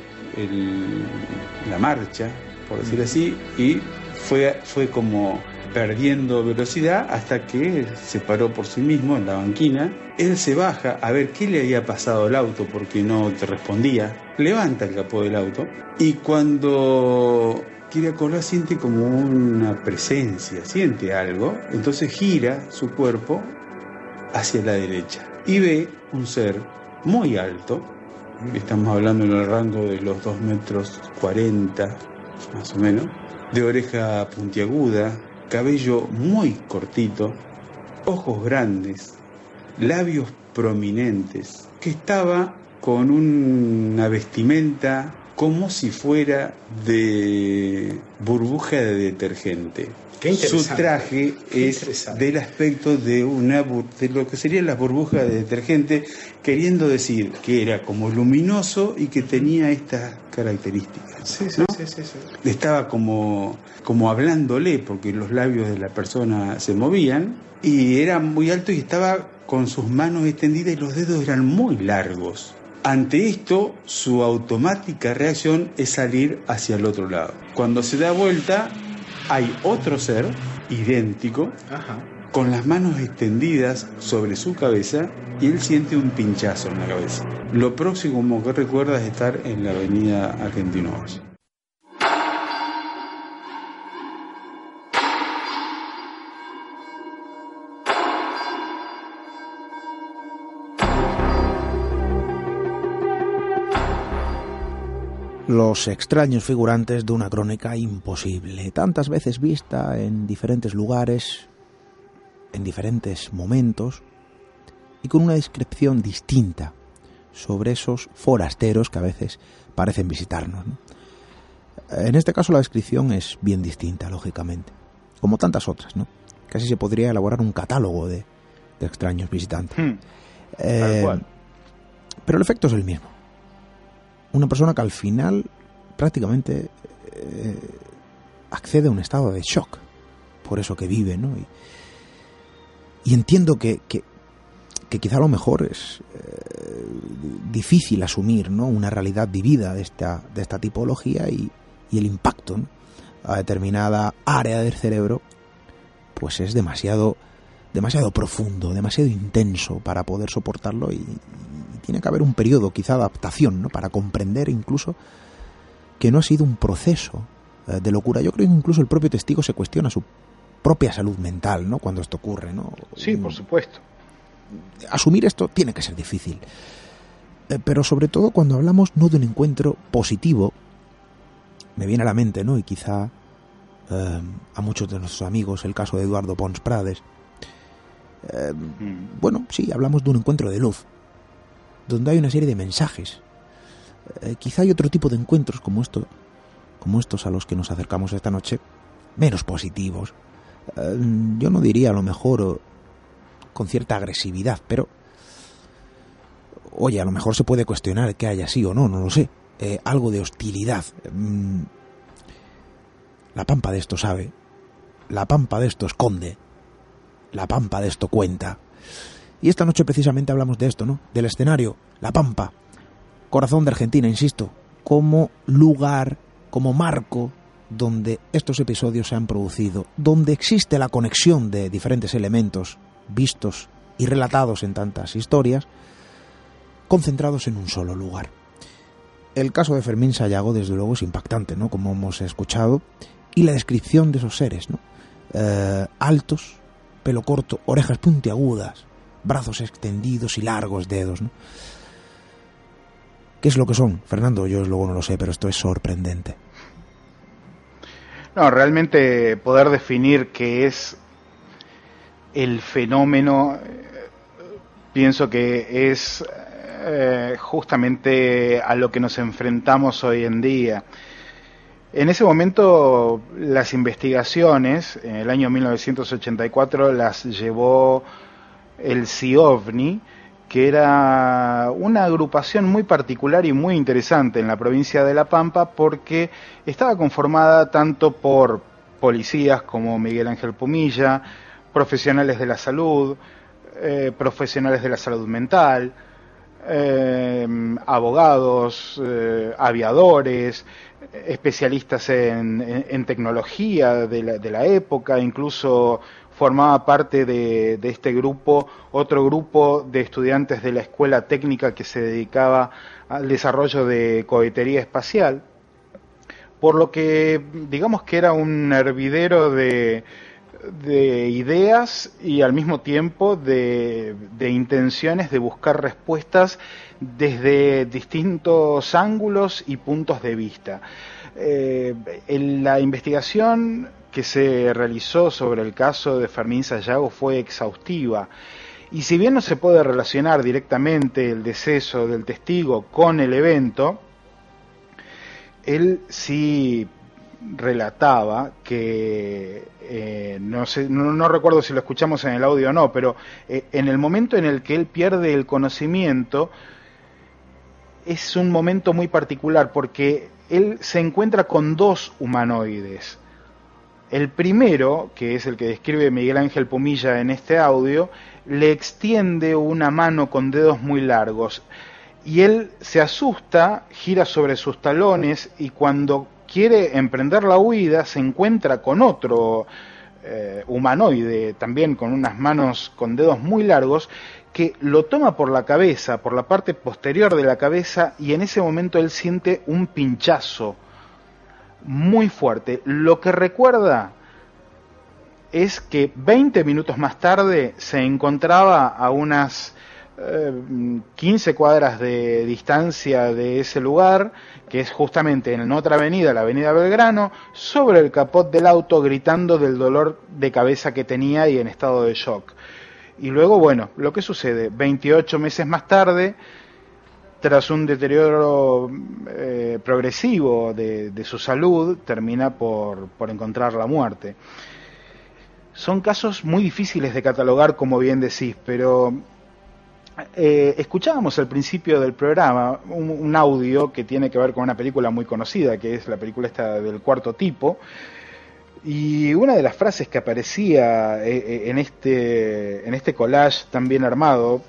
la marcha, por decir así, y fue, fue como perdiendo velocidad hasta que se paró por sí mismo en la banquina. Él se baja a ver qué le había pasado al auto porque no te respondía. Levanta el capó del auto y cuando quiere acordar siente como una presencia, siente algo. Entonces gira su cuerpo hacia la derecha y ve un ser muy alto, estamos hablando en el rango de los 2 metros 40 más o menos, de oreja puntiaguda, cabello muy cortito, ojos grandes, labios prominentes, que estaba con una vestimenta como si fuera de burbuja de detergente. Su traje es del aspecto de una de lo que serían las burbujas de detergente, queriendo decir que era como luminoso y que tenía estas características. Sí, sí, sí, sí, Estaba como, como hablándole, porque los labios de la persona se movían, y era muy alto y estaba con sus manos extendidas y los dedos eran muy largos. Ante esto, su automática reacción es salir hacia el otro lado. Cuando se da vuelta, hay otro ser idéntico con las manos extendidas sobre su cabeza y él siente un pinchazo en la cabeza. Lo próximo que recuerda es estar en la avenida Argentinos. los extraños figurantes de una crónica imposible, tantas veces vista en diferentes lugares, en diferentes momentos, y con una descripción distinta sobre esos forasteros que a veces parecen visitarnos. En este caso la descripción es bien distinta, lógicamente, como tantas otras, ¿no? Casi se podría elaborar un catálogo de, extraños visitantes. Hmm. Eh, pero el efecto es el mismo una persona que al final prácticamente eh, accede a un estado de shock por eso que vive, ¿no? Y, entiendo que, que, quizá a lo mejor es eh, difícil asumir, ¿no? Una realidad vivida de esta, de esta tipología y, el impacto a determinada área del cerebro, pues es demasiado, demasiado profundo, demasiado intenso para poder soportarlo y, tiene que haber un periodo quizá de adaptación, ¿no? Para comprender incluso que no ha sido un proceso eh, de locura. Yo creo que incluso el propio testigo se cuestiona su propia salud mental, ¿no? Cuando esto ocurre, ¿no? Sí, por supuesto. Asumir esto tiene que ser difícil. Eh, pero sobre todo cuando hablamos no de un encuentro positivo, me viene a la mente, ¿no? Y quizá eh, a muchos de nuestros amigos el caso de Eduardo Pons Prades. Mm. Bueno, sí, hablamos de un encuentro de luz, donde hay una serie de mensajes. Eh, quizá hay otro tipo de encuentros como esto, como estos a los que nos acercamos esta noche, menos positivos. Eh, yo no diría a lo mejor con cierta agresividad, pero oye, a lo mejor se puede cuestionar que haya sí o no, no lo sé, eh, algo de hostilidad. Mm, la pampa de esto sabe, la pampa de esto esconde, la pampa de esto cuenta. Y esta noche precisamente hablamos de esto, ¿no? Del escenario, la pampa, corazón de Argentina, insisto, como lugar, como marco donde estos episodios se han producido, donde existe la conexión de diferentes elementos vistos y relatados en tantas historias, concentrados en un solo lugar. El caso de Fermín Sayago, desde luego, es impactante, ¿no? Como hemos escuchado, y la descripción de esos seres, ¿no? Eh, altos, pelo corto, orejas puntiagudas, brazos extendidos y largos dedos, ¿no? ¿Qué es lo que son? Fernando, yo luego no lo sé, pero esto es sorprendente. No, realmente poder definir qué es el fenómeno, eh, pienso que es eh, justamente a lo que nos enfrentamos hoy en día. En ese momento las investigaciones, en el año 1984, las llevó el CIOVNI, que era una agrupación muy particular y muy interesante en la provincia de La Pampa porque estaba conformada tanto por policías como Miguel Ángel Pumilla, profesionales de la salud, eh, profesionales de la salud mental, eh, abogados, eh, aviadores, especialistas en, tecnología de la, de la, época, incluso formaba parte de, este grupo otro grupo de estudiantes de la escuela técnica que se dedicaba al desarrollo de cohetería espacial, por lo que digamos que era un hervidero de, de ideas y al mismo tiempo de, intenciones de buscar respuestas desde distintos ángulos y puntos de vista. Eh, en la investigación que se realizó sobre el caso de Fermín Sayago fue exhaustiva y si bien no se puede relacionar directamente el deceso del testigo con el evento, él sí relataba que eh, no, sé, no, recuerdo si lo escuchamos en el audio o no, pero eh, en el momento en el que él pierde el conocimiento es un momento muy particular porque él se encuentra con dos humanoides. El primero, que es el que describe Miguel Ángel Pumilla en este audio, le extiende una mano con dedos muy largos. Y él se asusta, gira sobre sus talones y cuando quiere emprender la huida, se encuentra con otro eh, humanoide, también con unas manos con dedos muy largos, que lo toma por la cabeza, por la parte posterior de la cabeza, y en ese momento él siente un pinchazo muy fuerte. Lo que recuerda es que 20 minutos más tarde se encontraba a unas 15 eh, cuadras de distancia de ese lugar, que es justamente en otra avenida, la avenida Belgrano, sobre el capot del auto gritando del dolor de cabeza que tenía y en estado de shock. Y luego, bueno, lo que sucede, 28 meses más tarde, tras un deterioro eh, progresivo de, su salud, termina por, por encontrar la muerte. Son casos muy difíciles de catalogar, como bien decís, pero eh, escuchábamos al principio del programa un, audio que tiene que ver con una película muy conocida, que es la película esta del cuarto tipo, y una de las frases que aparecía eh, en este, en este collage tan bien armado,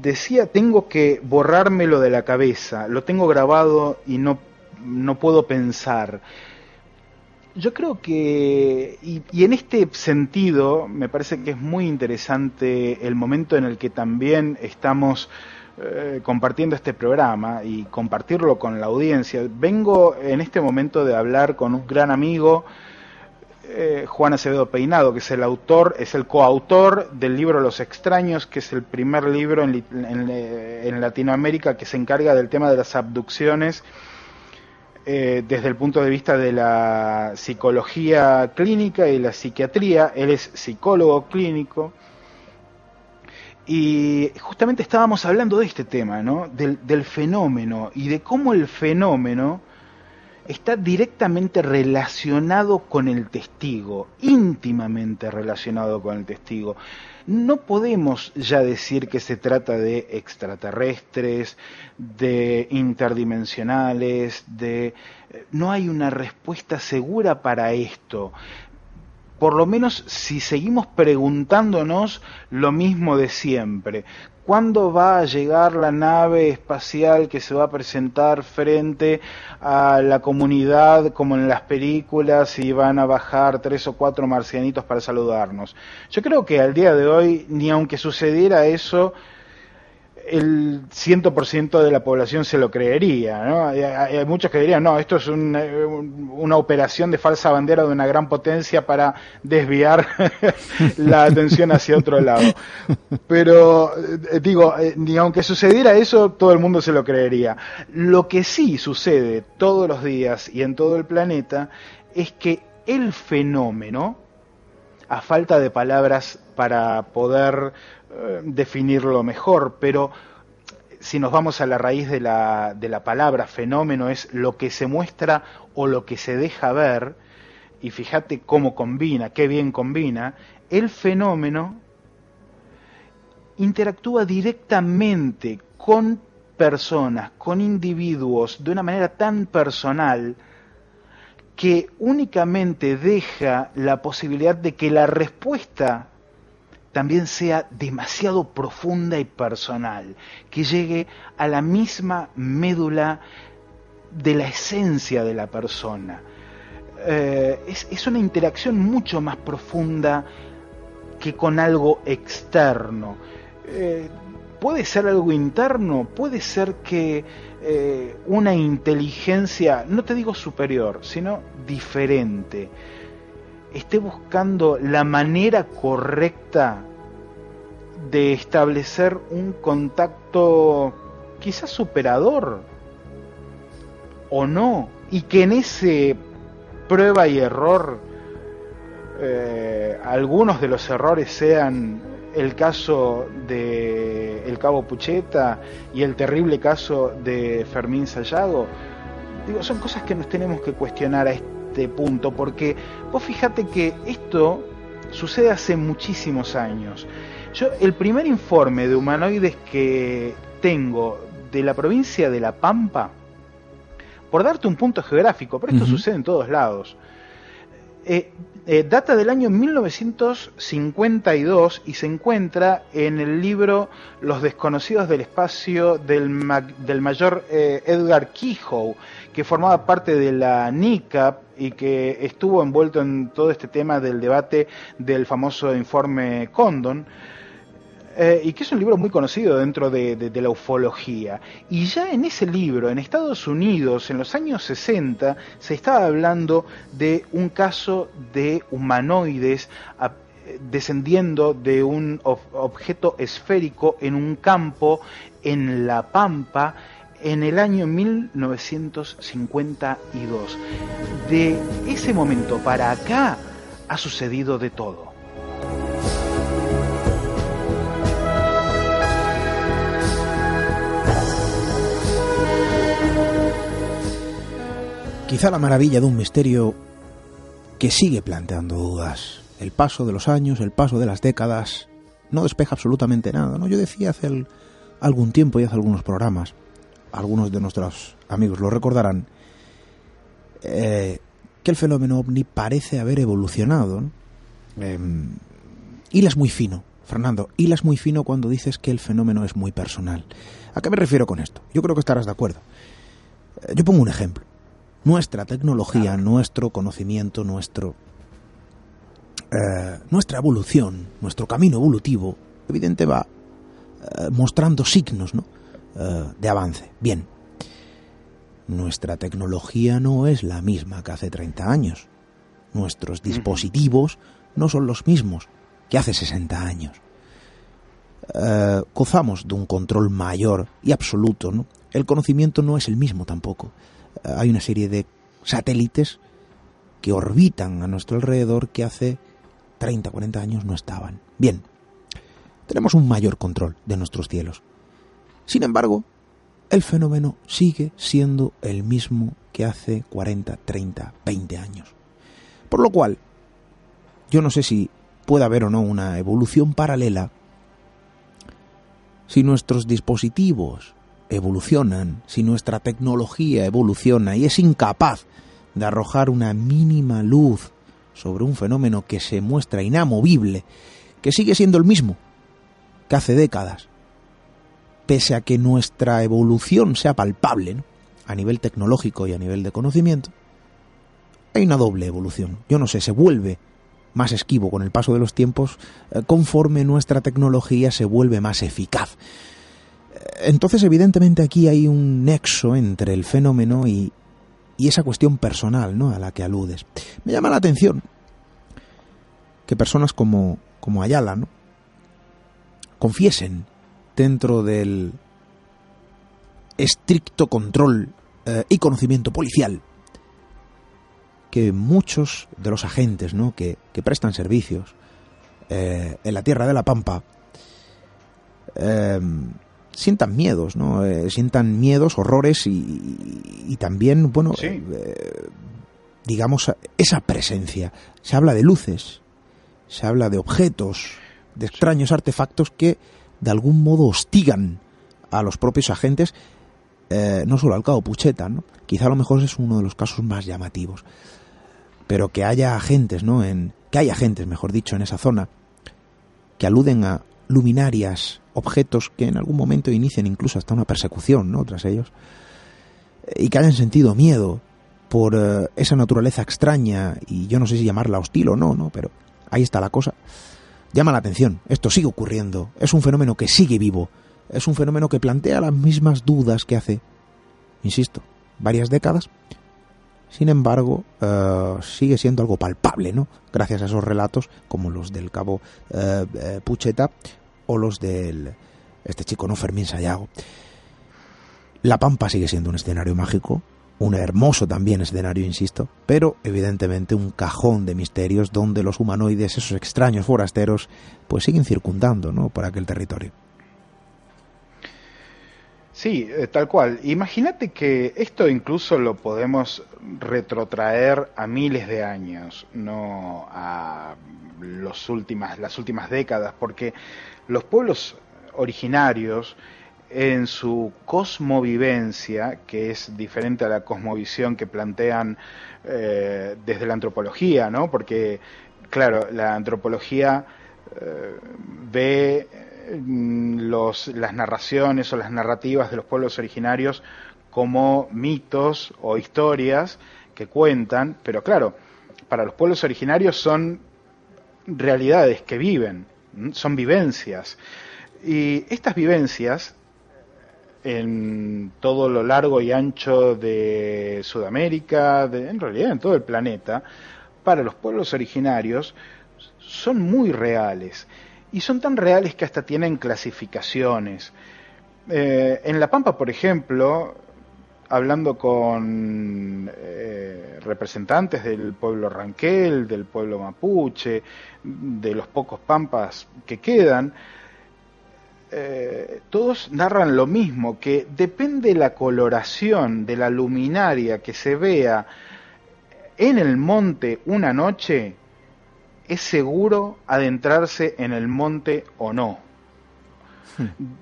decía, tengo que borrármelo de la cabeza, lo tengo grabado y no, no puedo pensar yo creo que, y, en este sentido, me parece que es muy interesante el momento en el que también estamos eh, compartiendo este programa y compartirlo con la audiencia. Vengo en este momento de hablar con un gran amigo, eh, Juan Acevedo Peinado, que es el autor, es el coautor del libro Los extraños, que es el primer libro en, en Latinoamérica que se encarga del tema de las abducciones eh, desde el punto de vista de la psicología clínica y la psiquiatría. Él es psicólogo clínico. Y justamente estábamos hablando de este tema, ¿no? Del, fenómeno y de cómo el fenómeno está directamente relacionado con el testigo, íntimamente relacionado con el testigo. No podemos ya decir que se trata de extraterrestres, de interdimensionales, de... No hay una respuesta segura para esto por lo menos si seguimos preguntándonos lo mismo de siempre. ¿Cuándo va a llegar la nave espacial que se va a presentar frente a la comunidad como en las películas y van a bajar tres o cuatro marcianitos para saludarnos? Yo creo que al día de hoy, ni aunque sucediera eso, el 100% de la población se lo creería. ¿no? Hay, muchos que dirían, no, esto es una operación de falsa bandera de una gran potencia para desviar la atención hacia otro lado. Pero eh, digo, eh, ni aunque sucediera eso, todo el mundo se lo creería. Lo que sí sucede todos los días y en todo el planeta es que el fenómeno, a falta de palabras para poder eh, definirlo mejor, pero si nos vamos a la raíz de la, de la palabra fenómeno es lo que se muestra o lo que se deja ver, y fíjate cómo combina, qué bien combina, el fenómeno interactúa directamente con personas, con individuos, de una manera tan personal, que únicamente deja la posibilidad de que la respuesta también sea demasiado profunda y personal, que llegue a la misma médula de la esencia de la persona. Eh, es, una interacción mucho más profunda que con algo externo. Eh, puede ser algo interno, puede ser que eh, una inteligencia, no te digo superior, sino diferente, esté buscando la manera correcta de establecer un contacto quizás superador o no, y que en ese prueba y error eh, algunos de los errores sean el caso de el cabo Pucheta y el terrible caso de Fermín Sayago, digo, son cosas que nos tenemos que cuestionar a este punto, porque vos fíjate que esto sucede hace muchísimos años. Yo, el primer informe de humanoides que tengo de la provincia de La Pampa, por darte un punto geográfico, pero esto sucede en todos lados, eh, eh, data del año 1952 y se encuentra en el libro Los desconocidos del espacio del, del mayor eh, Edgar Kehoe, que formaba parte de la NICAP y que estuvo envuelto en todo este tema del debate del famoso informe Condon. Eh, y que es un libro muy conocido dentro de, la ufología. Y ya en ese libro, en Estados Unidos, en los años 60, se estaba hablando de un caso de humanoides descendiendo de un objeto esférico en un campo en La Pampa en el año 1952. De ese momento para acá ha sucedido de todo. Quizá la maravilla de un misterio que sigue planteando dudas. El paso de los años, el paso de las décadas, no despeja absolutamente nada. ¿no? Yo decía hace algún tiempo y hace algunos programas, algunos de nuestros amigos lo recordarán, eh, que el fenómeno ovni parece haber evolucionado. Eh, hilas muy fino, Fernando, hilas muy fino cuando dices que el fenómeno es muy personal. ¿A qué me refiero con esto? Yo creo que estarás de acuerdo. Eh, yo pongo un ejemplo nuestra tecnología, nuestro conocimiento, nuestro, eh, nuestra evolución, nuestro camino evolutivo, evidente va mostrando signos eh, de avance. Bien, nuestra tecnología no es la misma que hace 30 años. Nuestros dispositivos no son los mismos que hace 60 años. gozamos de un control mayor y absoluto. ¿no? El conocimiento no es el mismo tampoco hay una serie de satélites que orbitan a nuestro alrededor que hace 30, 40 años no estaban. Bien, tenemos un mayor control de nuestros cielos. Sin embargo, el fenómeno sigue siendo el mismo que hace 40, 30, 20 años. Por lo cual, yo no sé si puede haber o no una evolución paralela si nuestros dispositivos evolucionan, si nuestra tecnología evoluciona y es incapaz de arrojar una mínima luz sobre un fenómeno que se muestra inamovible, que sigue siendo el mismo que hace décadas, pese a que nuestra evolución sea palpable a nivel tecnológico y a nivel de conocimiento, hay una doble evolución. Yo no sé, se vuelve más esquivo con el paso de los tiempos eh, conforme nuestra tecnología se vuelve más eficaz. Entonces, evidentemente, aquí hay un nexo entre el fenómeno y, y esa cuestión personal ¿no? a la que aludes. Me llama la atención que personas como, como Ayala ¿no? confiesen dentro del estricto control eh, y conocimiento policial que muchos de los agentes ¿no? que, que prestan servicios eh, en la tierra de la Pampa eh, sientan miedos, ¿no? Sientan miedos, horrores y, y también, bueno, eh, digamos, esa presencia. Se habla de luces, se habla de objetos, de extraños artefactos que de algún modo hostigan a los propios agentes, eh, no solo al cabo Pucheta, ¿no? quizá a lo mejor es uno de los casos más llamativos, pero que haya agentes, ¿no? En, que haya agentes, mejor dicho, en esa zona, que aluden a luminarias, objetos que en algún momento inician incluso hasta una persecución, ¿no? Tras ellos, y que hayan sentido miedo por eh, esa naturaleza extraña, y yo no sé si llamarla hostil o no, ¿no? Pero ahí está la cosa. Llama la atención, esto sigue ocurriendo, es un fenómeno que sigue vivo, es un fenómeno que plantea las mismas dudas que hace, insisto, varias décadas. Sin embargo, eh, sigue siendo algo palpable, ¿no? Gracias a esos relatos, como los del cabo eh, eh, Pucheta o los del este chico, ¿no? Fermín Sayago. La Pampa sigue siendo un escenario mágico, un hermoso también escenario, insisto, pero evidentemente un cajón de misterios donde los humanoides, esos extraños forasteros, pues siguen circundando, ¿no? Por aquel territorio. Sí, eh, tal cual. Imagínate que esto incluso lo podemos retrotraer a miles de años, no a los últimas, las últimas décadas, porque los pueblos originarios en su cosmovivencia, que es diferente a la cosmovisión que plantean eh, desde la antropología, ¿no? Porque, claro, la antropología eh, ve los, las narraciones o las narrativas de los pueblos originarios como mitos o historias que cuentan, pero claro, para los pueblos originarios son realidades que viven, son vivencias. Y estas vivencias, en todo lo largo y ancho de Sudamérica, de, en realidad en todo el planeta, para los pueblos originarios, son muy reales y son tan reales que hasta tienen clasificaciones. Eh, en La Pampa, por ejemplo, hablando con eh, representantes del pueblo Ranquel, del pueblo Mapuche, de los pocos pampas que quedan, eh, todos narran lo mismo, que depende la coloración de la luminaria que se vea en el monte una noche, es seguro adentrarse en el monte o no.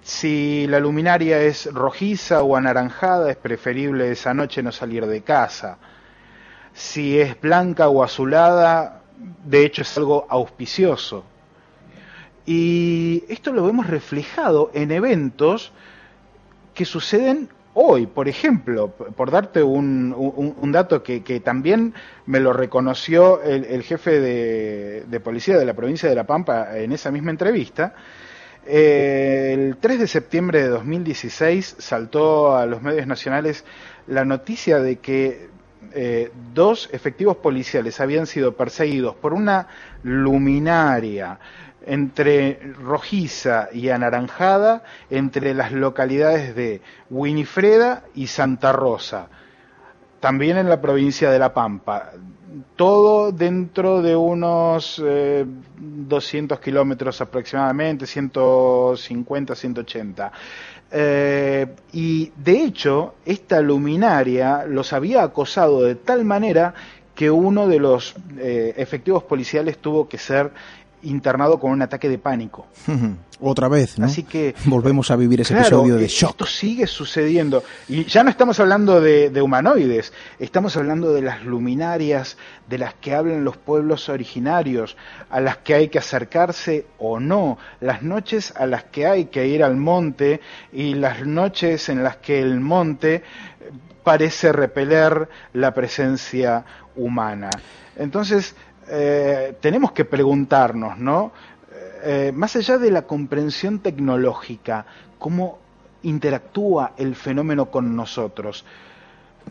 Si la luminaria es rojiza o anaranjada, es preferible esa noche no salir de casa. Si es blanca o azulada, de hecho es algo auspicioso. Y esto lo vemos reflejado en eventos que suceden hoy, por ejemplo, por darte un, dato que, también me lo reconoció el, el jefe de, de, policía de la provincia de La Pampa en esa misma entrevista, eh, el 3 de septiembre de 2016 saltó a los medios nacionales la noticia de que eh, dos efectivos policiales habían sido perseguidos por una luminaria entre rojiza y anaranjada entre las localidades de Winifreda y Santa Rosa. también en la provincia de La Pampa. Todo dentro de unos 200 kilómetros aproximadamente, 150, 180. Eh, y de hecho, esta luminaria los había acosado de tal manera que uno de los eh, efectivos policiales tuvo que ser internado con un ataque de pánico. Otra vez, ¿no? Así que volvemos a vivir ese episodio de shock. Esto sigue sucediendo y ya no estamos hablando de, de, humanoides, estamos hablando de las luminarias de las que hablan los pueblos originarios, a las que hay que acercarse o no, las noches a las que hay que ir al monte y las noches en las que el monte parece repeler la presencia humana. Entonces, eh, tenemos que preguntarnos, ¿no? Eh, más allá de la comprensión tecnológica, cómo interactúa el fenómeno con nosotros,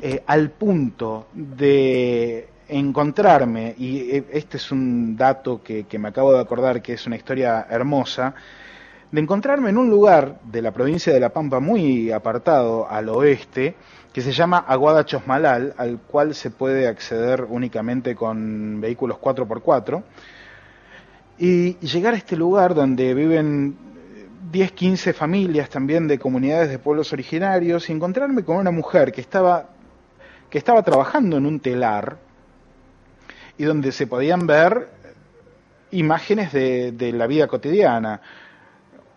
eh, al punto de encontrarme, y este es un dato que, me acabo de acordar que es una historia hermosa, de encontrarme en un lugar de la provincia de La Pampa muy apartado al oeste, que se llama Aguada Chosmalal, al cual se puede acceder únicamente con vehículos 4x4, y llegar a este lugar donde viven 10, 15 familias también de comunidades de pueblos originarios y encontrarme con una mujer que estaba, que estaba trabajando en un telar y donde se podían ver imágenes de, de la vida cotidiana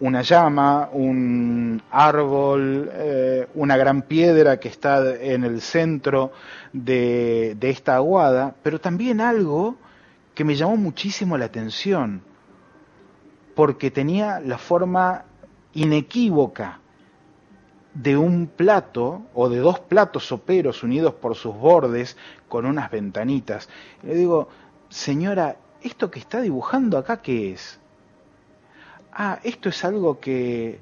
una llama, un árbol, eh, una gran piedra que está en el centro de, esta aguada, pero también algo que me llamó muchísimo la atención, porque tenía la forma inequívoca de un plato o de dos platos soperos unidos por sus bordes con unas ventanitas. le digo, señora, ¿esto que está dibujando acá qué es? Ah, esto es algo que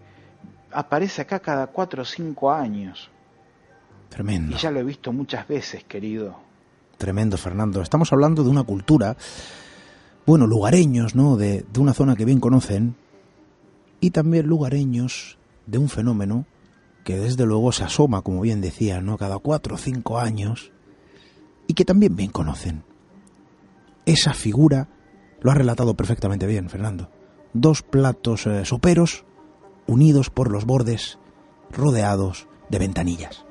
aparece acá cada cuatro o cinco años. Tremendo. Y ya lo he visto muchas veces, querido. Tremendo, Fernando. Estamos hablando de una cultura, bueno, lugareños, ¿no? De, de una zona que bien conocen y también lugareños de un fenómeno que desde luego se asoma, como bien decía, ¿no? Cada cuatro o cinco años y que también bien conocen. Esa figura lo ha relatado perfectamente bien, Fernando dos platos eh, soperos unidos por los bordes, rodeados de ventanillas.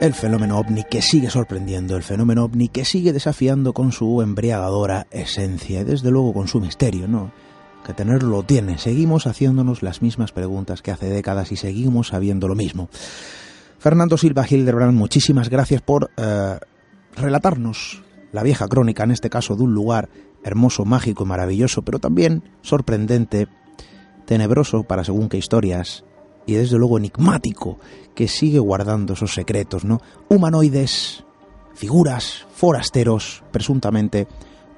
El fenómeno ovni que sigue sorprendiendo, el fenómeno ovni que sigue desafiando con su embriagadora esencia y desde luego con su misterio, ¿no? Que tenerlo lo tiene. Seguimos haciéndonos las mismas preguntas que hace décadas y seguimos sabiendo lo mismo. Fernando Silva Hildebrand, muchísimas gracias por eh, relatarnos la vieja crónica, en este caso de un lugar hermoso, mágico y maravilloso, pero también sorprendente, tenebroso para según qué historias, y desde luego enigmático, que sigue guardando esos secretos, ¿no? Humanoides, figuras, forasteros, presuntamente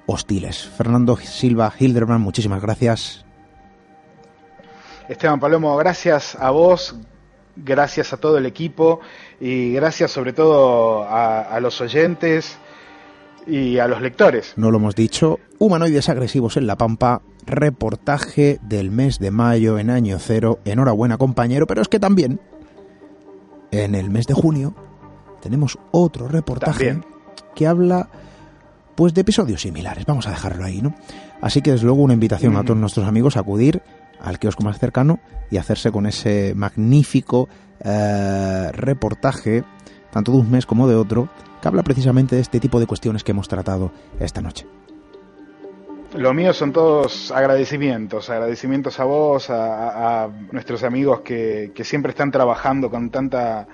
hostiles. Fernando Silva Hilderman, muchísimas gracias. Esteban Palomo, gracias a vos, gracias a todo el equipo y gracias sobre todo a, los oyentes y a los lectores. No lo hemos dicho, humanoides agresivos en La Pampa, reportaje del mes de mayo en año cero, enhorabuena compañero, pero es que también en el mes de junio tenemos otro reportaje que habla pues de episodios similares, vamos a dejarlo ahí, ¿no? Así que desde luego una invitación a todos nuestros amigos a acudir al kiosco más cercano y hacerse con ese magnífico eh, reportaje, tanto de un mes como de otro, que habla precisamente de este tipo de cuestiones que hemos tratado esta noche. Lo mío son todos agradecimientos, agradecimientos a vos, a, nuestros amigos que, siempre están trabajando con tanta,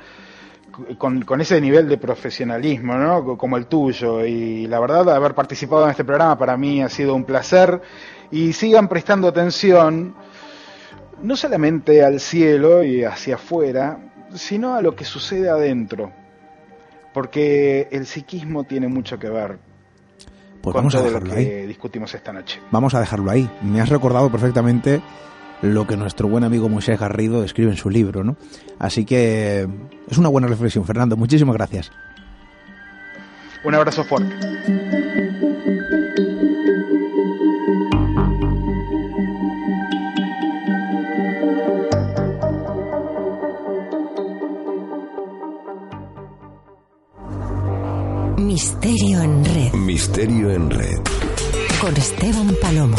con, con, ese nivel de profesionalismo, ¿no? Como el tuyo. Y la verdad, haber participado en este programa para mí ha sido un placer. Y sigan prestando atención no solamente al cielo y hacia afuera, sino a lo que sucede adentro, porque el psiquismo tiene mucho que ver pues con vamos todo a lo que ahí. discutimos esta noche. Vamos a dejarlo ahí. Me has recordado perfectamente lo que nuestro buen amigo Moisés Garrido escribe en su libro, ¿no? Así que es una buena reflexión, Fernando. Muchísimas gracias. Un abrazo fuerte. Misterio en red. Misterio en red. Con Esteban Palomo.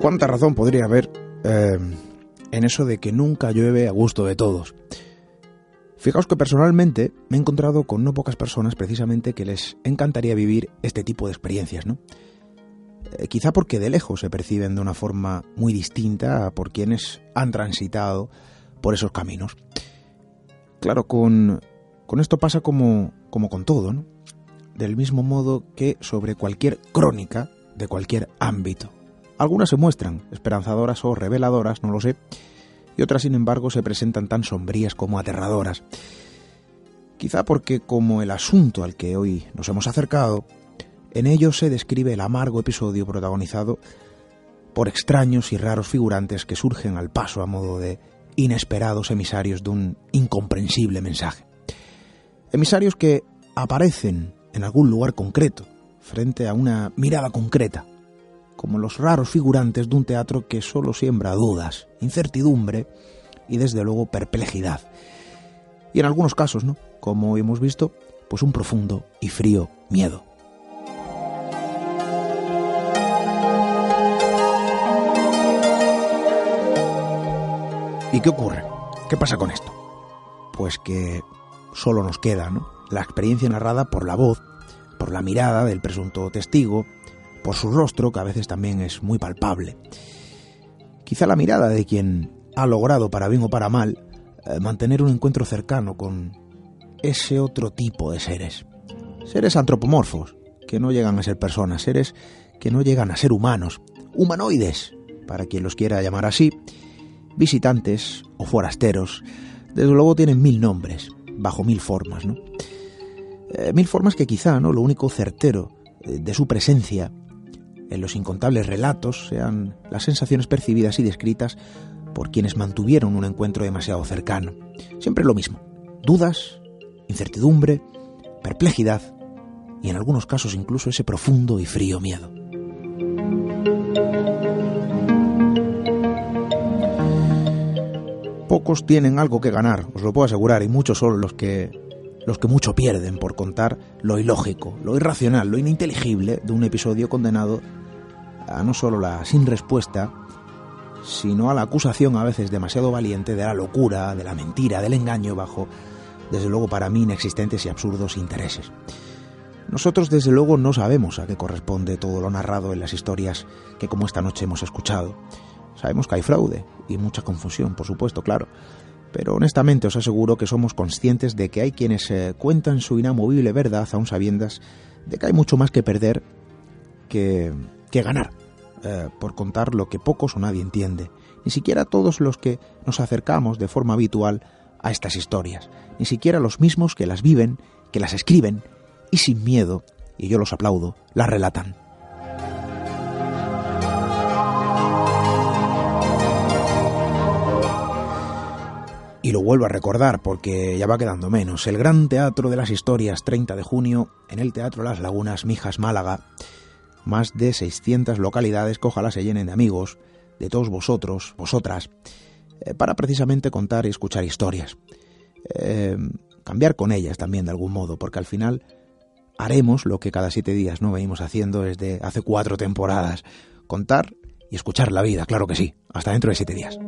¿Cuánta razón podría haber en eso de que nunca llueve a gusto de todos? Fijaos que personalmente me he encontrado con no pocas personas precisamente que les encantaría vivir este tipo de experiencias, ¿no? Eh, quizá porque de lejos se perciben de una forma muy distinta a por quienes han transitado por esos caminos. Claro, con, con esto pasa como, como con todo, ¿no? Del mismo modo que sobre cualquier crónica de cualquier ámbito. Algunas se muestran esperanzadoras o reveladoras, no lo sé, y otras, sin embargo, se presentan tan sombrías como aterradoras. Quizá porque, como el asunto al que hoy nos hemos acercado, en ello se describe el amargo episodio protagonizado por extraños y raros figurantes que surgen al paso a modo de inesperados emisarios de un incomprensible mensaje. Emisarios que aparecen en algún lugar concreto, frente a una mirada concreta, como los raros figurantes de un teatro que solo siembra dudas, incertidumbre y desde luego perplejidad. Y en algunos casos, ¿no? Como hemos visto, pues un profundo y frío miedo. ¿Y qué ocurre? ¿Qué pasa con esto? Pues que solo nos queda, ¿no? La experiencia narrada por la voz, por la mirada del presunto testigo, por su rostro, que a veces también es muy palpable. Quizá la mirada de quien ha logrado, para bien o para mal, eh, mantener un encuentro cercano con ese otro tipo de seres. Seres antropomorfos, que no llegan a ser personas, seres que no llegan a ser humanos, humanoides, para quien los quiera llamar así, visitantes o forasteros, desde luego tienen mil nombres, bajo mil formas, ¿no? Eh, mil formas que quizá, ¿no? Lo único certero eh, de su presencia en los incontables relatos sean las sensaciones percibidas y descritas por quienes mantuvieron un encuentro demasiado cercano. Siempre lo mismo. Dudas, incertidumbre, perplejidad y en algunos casos incluso ese profundo y frío miedo. Pocos tienen algo que ganar, os lo puedo asegurar, y muchos son los que los que mucho pierden por contar lo ilógico, lo irracional, lo ininteligible de un episodio condenado a no solo la sin respuesta, sino a la acusación a veces demasiado valiente de la locura, de la mentira, del engaño bajo, desde luego para mí, inexistentes y absurdos intereses. Nosotros desde luego no sabemos a qué corresponde todo lo narrado en las historias que como esta noche hemos escuchado. Sabemos que hay fraude y mucha confusión, por supuesto, claro. Pero honestamente os aseguro que somos conscientes de que hay quienes eh, cuentan su inamovible verdad aún sabiendas de que hay mucho más que perder que, que ganar. Eh, por contar lo que pocos o nadie entiende, ni siquiera todos los que nos acercamos de forma habitual a estas historias, ni siquiera los mismos que las viven, que las escriben y sin miedo, y yo los aplaudo, las relatan. Y lo vuelvo a recordar porque ya va quedando menos. El Gran Teatro de las Historias, 30 de junio, en el Teatro Las Lagunas, Mijas, Málaga más de 600 localidades que ojalá se llenen de amigos, de todos vosotros, vosotras, eh, para precisamente contar y escuchar historias. Eh, cambiar con ellas también de algún modo, porque al final haremos lo que cada siete días no venimos haciendo desde hace cuatro temporadas, contar y escuchar la vida, claro que sí, hasta dentro de siete días.